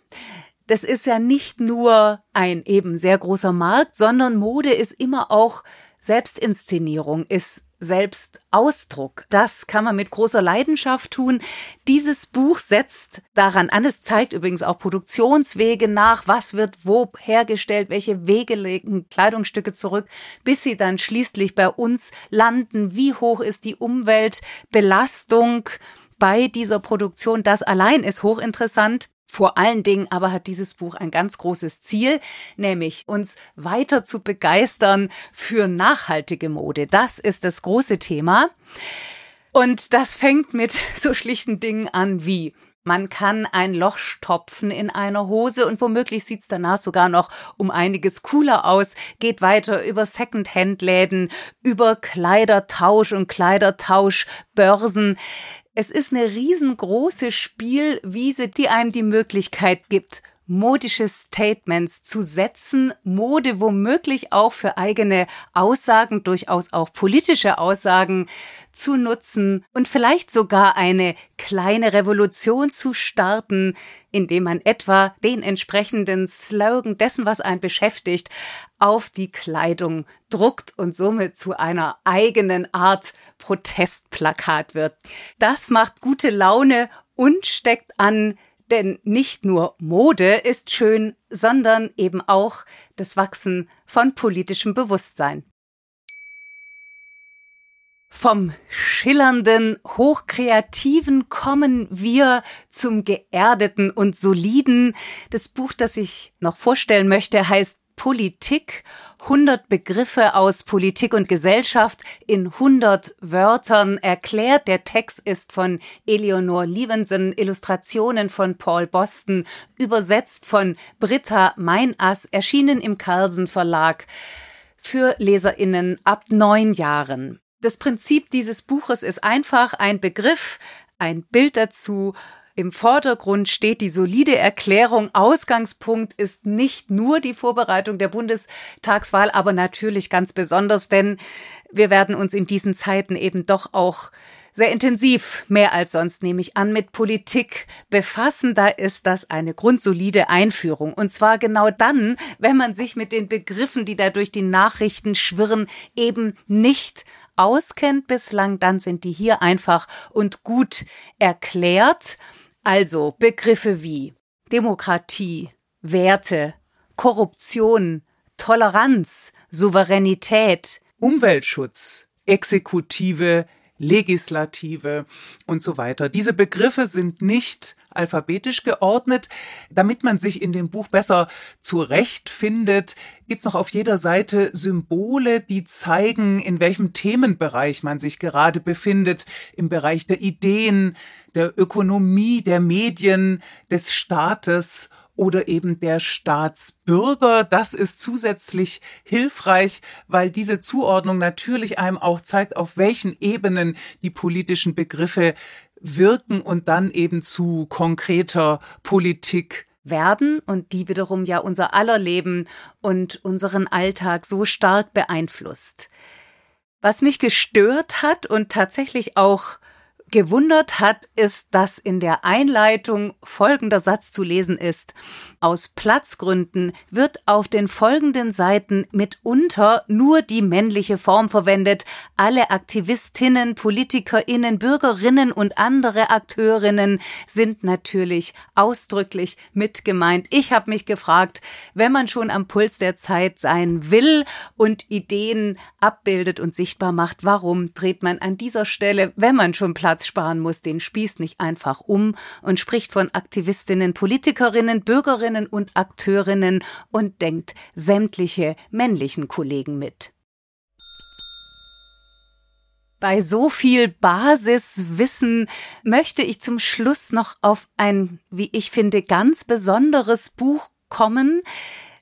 das ist ja nicht nur ein eben sehr großer Markt, sondern Mode ist immer auch Selbstinszenierung, ist Selbstausdruck. Das kann man mit großer Leidenschaft tun. Dieses Buch setzt daran an. Es zeigt übrigens auch Produktionswege nach. Was wird wo hergestellt? Welche Wege legen Kleidungsstücke zurück, bis sie dann schließlich bei uns landen? Wie hoch ist die Umweltbelastung? bei dieser Produktion. Das allein ist hochinteressant. Vor allen Dingen aber hat dieses Buch ein ganz großes Ziel, nämlich uns weiter zu begeistern für nachhaltige Mode. Das ist das große Thema. Und das fängt mit so schlichten Dingen an wie man kann ein Loch stopfen in einer Hose und womöglich sieht's danach sogar noch um einiges cooler aus, geht weiter über Secondhand-Läden, über Kleidertausch und Kleidertauschbörsen. Es ist eine riesengroße Spielwiese, die einem die Möglichkeit gibt, modische Statements zu setzen, Mode womöglich auch für eigene Aussagen, durchaus auch politische Aussagen zu nutzen und vielleicht sogar eine kleine Revolution zu starten, indem man etwa den entsprechenden Slogan dessen, was einen beschäftigt, auf die Kleidung druckt und somit zu einer eigenen Art Protestplakat wird. Das macht gute Laune und steckt an, denn nicht nur Mode ist schön, sondern eben auch das Wachsen von politischem Bewusstsein. Vom schillernden, hochkreativen kommen wir zum geerdeten und soliden. Das Buch, das ich noch vorstellen möchte, heißt Politik, 100 Begriffe aus Politik und Gesellschaft in 100 Wörtern erklärt. Der Text ist von Eleonore Levenson, Illustrationen von Paul Boston, übersetzt von Britta Meinass, erschienen im Carlsen Verlag für LeserInnen ab neun Jahren. Das Prinzip dieses Buches ist einfach ein Begriff, ein Bild dazu im Vordergrund steht die solide Erklärung. Ausgangspunkt ist nicht nur die Vorbereitung der Bundestagswahl, aber natürlich ganz besonders, denn wir werden uns in diesen Zeiten eben doch auch sehr intensiv, mehr als sonst nehme ich an, mit Politik befassen. Da ist das eine grundsolide Einführung. Und zwar genau dann, wenn man sich mit den Begriffen, die da durch die Nachrichten schwirren, eben nicht auskennt bislang, dann sind die hier einfach und gut erklärt. Also Begriffe wie Demokratie, Werte, Korruption, Toleranz, Souveränität,
Umweltschutz, Exekutive, Legislative und so weiter. Diese Begriffe sind nicht alphabetisch geordnet. Damit man sich in dem Buch besser zurechtfindet, gibt's noch auf jeder Seite Symbole, die zeigen, in welchem Themenbereich man sich gerade befindet. Im Bereich der Ideen, der Ökonomie, der Medien, des Staates oder eben der Staatsbürger. Das ist zusätzlich hilfreich, weil diese Zuordnung natürlich einem auch zeigt, auf welchen Ebenen die politischen Begriffe wirken und dann eben zu konkreter Politik
werden und die wiederum ja unser aller Leben und unseren Alltag so stark beeinflusst. Was mich gestört hat und tatsächlich auch gewundert hat, ist, dass in der Einleitung folgender Satz zu lesen ist. Aus Platzgründen wird auf den folgenden Seiten mitunter nur die männliche Form verwendet. Alle Aktivistinnen, Politikerinnen, Bürgerinnen und andere Akteurinnen sind natürlich ausdrücklich mit gemeint. Ich habe mich gefragt, wenn man schon am Puls der Zeit sein will und Ideen abbildet und sichtbar macht, warum dreht man an dieser Stelle, wenn man schon Platz Sparen muss, den Spieß nicht einfach um und spricht von Aktivistinnen, Politikerinnen, Bürgerinnen und Akteurinnen und denkt sämtliche männlichen Kollegen mit. Bei so viel Basiswissen möchte ich zum Schluss noch auf ein, wie ich finde, ganz besonderes Buch kommen,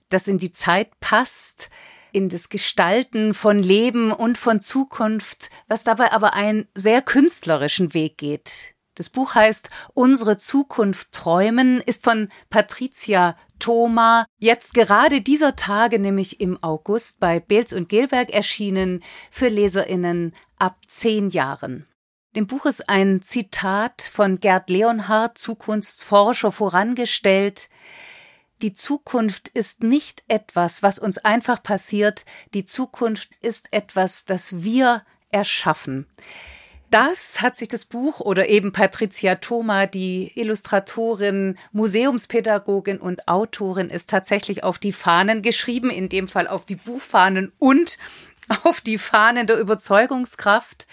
das in die Zeit passt, in das Gestalten von Leben und von Zukunft, was dabei aber einen sehr künstlerischen Weg geht. Das Buch heißt Unsere Zukunft träumen, ist von Patricia Thoma, jetzt gerade dieser Tage, nämlich im August bei Beels und Gelberg erschienen, für LeserInnen ab zehn Jahren. Dem Buch ist ein Zitat von Gerd Leonhardt, Zukunftsforscher, vorangestellt, die Zukunft ist nicht etwas, was uns einfach passiert. Die Zukunft ist etwas, das wir erschaffen. Das hat sich das Buch oder eben Patricia Thoma, die Illustratorin, Museumspädagogin und Autorin, ist tatsächlich auf die Fahnen geschrieben, in dem Fall auf die Buchfahnen und auf die Fahnen der Überzeugungskraft.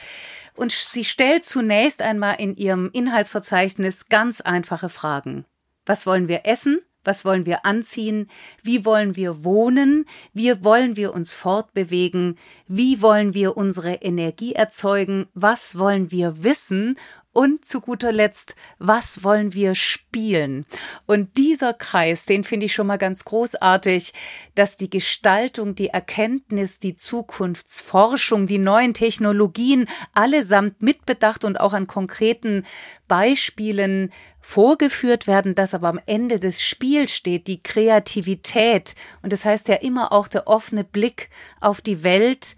Und sie stellt zunächst einmal in ihrem Inhaltsverzeichnis ganz einfache Fragen. Was wollen wir essen? Was wollen wir anziehen? Wie wollen wir wohnen? Wie wollen wir uns fortbewegen? Wie wollen wir unsere Energie erzeugen? Was wollen wir wissen? Und zu guter Letzt, was wollen wir spielen? Und dieser Kreis, den finde ich schon mal ganz großartig, dass die Gestaltung, die Erkenntnis, die Zukunftsforschung, die neuen Technologien allesamt mitbedacht und auch an konkreten Beispielen vorgeführt werden, dass aber am Ende des Spiels steht die Kreativität. Und das heißt ja immer auch der offene Blick auf die Welt,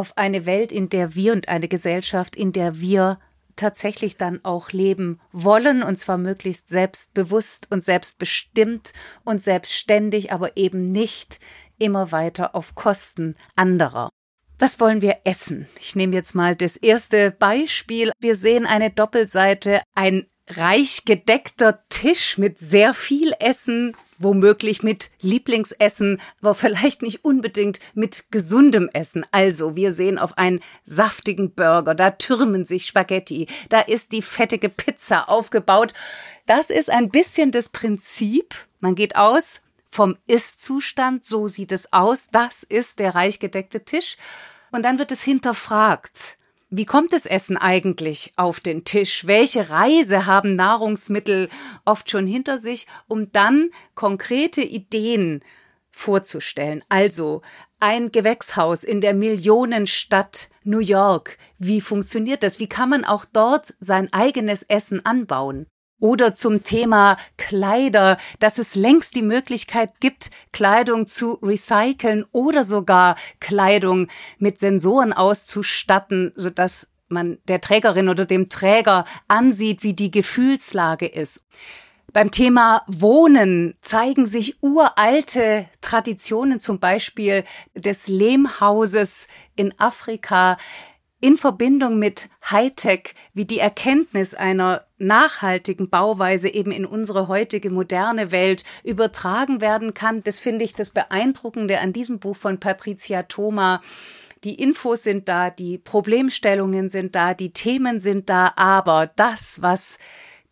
auf eine Welt, in der wir und eine Gesellschaft, in der wir tatsächlich dann auch leben wollen, und zwar möglichst selbstbewusst und selbstbestimmt und selbstständig, aber eben nicht immer weiter auf Kosten anderer. Was wollen wir essen? Ich nehme jetzt mal das erste Beispiel. Wir sehen eine Doppelseite, ein reich gedeckter Tisch mit sehr viel Essen, womöglich mit Lieblingsessen, aber vielleicht nicht unbedingt mit gesundem Essen. Also, wir sehen auf einen saftigen Burger, da türmen sich Spaghetti, da ist die fettige Pizza aufgebaut. Das ist ein bisschen das Prinzip. Man geht aus vom Ist-Zustand, so sieht es aus, das ist der reich gedeckte Tisch. Und dann wird es hinterfragt. Wie kommt das Essen eigentlich auf den Tisch? Welche Reise haben Nahrungsmittel oft schon hinter sich, um dann konkrete Ideen vorzustellen? Also ein Gewächshaus in der Millionenstadt New York. Wie funktioniert das? Wie kann man auch dort sein eigenes Essen anbauen? Oder zum Thema Kleider, dass es längst die Möglichkeit gibt, Kleidung zu recyceln oder sogar Kleidung mit Sensoren auszustatten, sodass man der Trägerin oder dem Träger ansieht, wie die Gefühlslage ist. Beim Thema Wohnen zeigen sich uralte Traditionen, zum Beispiel des Lehmhauses in Afrika, in Verbindung mit Hightech wie die Erkenntnis einer nachhaltigen Bauweise eben in unsere heutige moderne Welt übertragen werden kann. Das finde ich das Beeindruckende an diesem Buch von Patricia Thoma. Die Infos sind da, die Problemstellungen sind da, die Themen sind da, aber das, was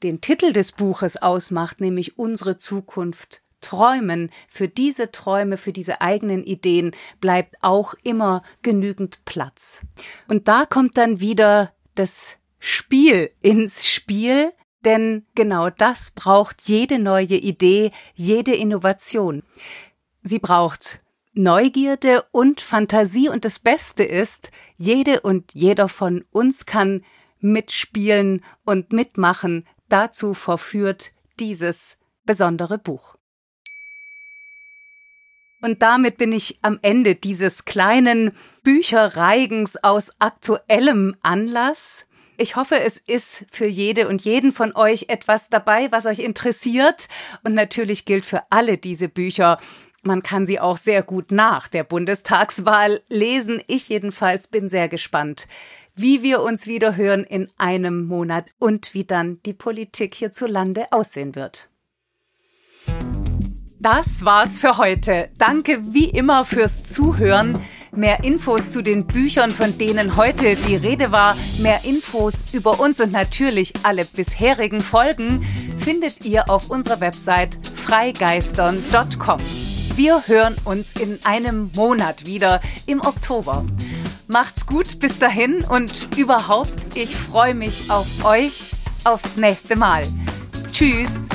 den Titel des Buches ausmacht, nämlich unsere Zukunft Träumen, für diese Träume, für diese eigenen Ideen bleibt auch immer genügend Platz. Und da kommt dann wieder das Spiel ins Spiel, denn genau das braucht jede neue Idee, jede Innovation. Sie braucht Neugierde und Fantasie und das Beste ist, jede und jeder von uns kann mitspielen und mitmachen. Dazu verführt dieses besondere Buch. Und damit bin ich am Ende dieses kleinen Bücherreigens aus aktuellem Anlass. Ich hoffe, es ist für jede und jeden von euch etwas dabei, was euch interessiert. Und natürlich gilt für alle diese Bücher, man kann sie auch sehr gut nach der Bundestagswahl lesen. Ich jedenfalls bin sehr gespannt, wie wir uns wieder hören in einem Monat und wie dann die Politik hierzulande aussehen wird. Das war's für heute. Danke wie immer fürs Zuhören. Mehr Infos zu den Büchern, von denen heute die Rede war, mehr Infos über uns und natürlich alle bisherigen Folgen findet ihr auf unserer Website freigeistern.com. Wir hören uns in einem Monat wieder im Oktober. Macht's gut bis dahin und überhaupt, ich freue mich auf euch aufs nächste Mal. Tschüss.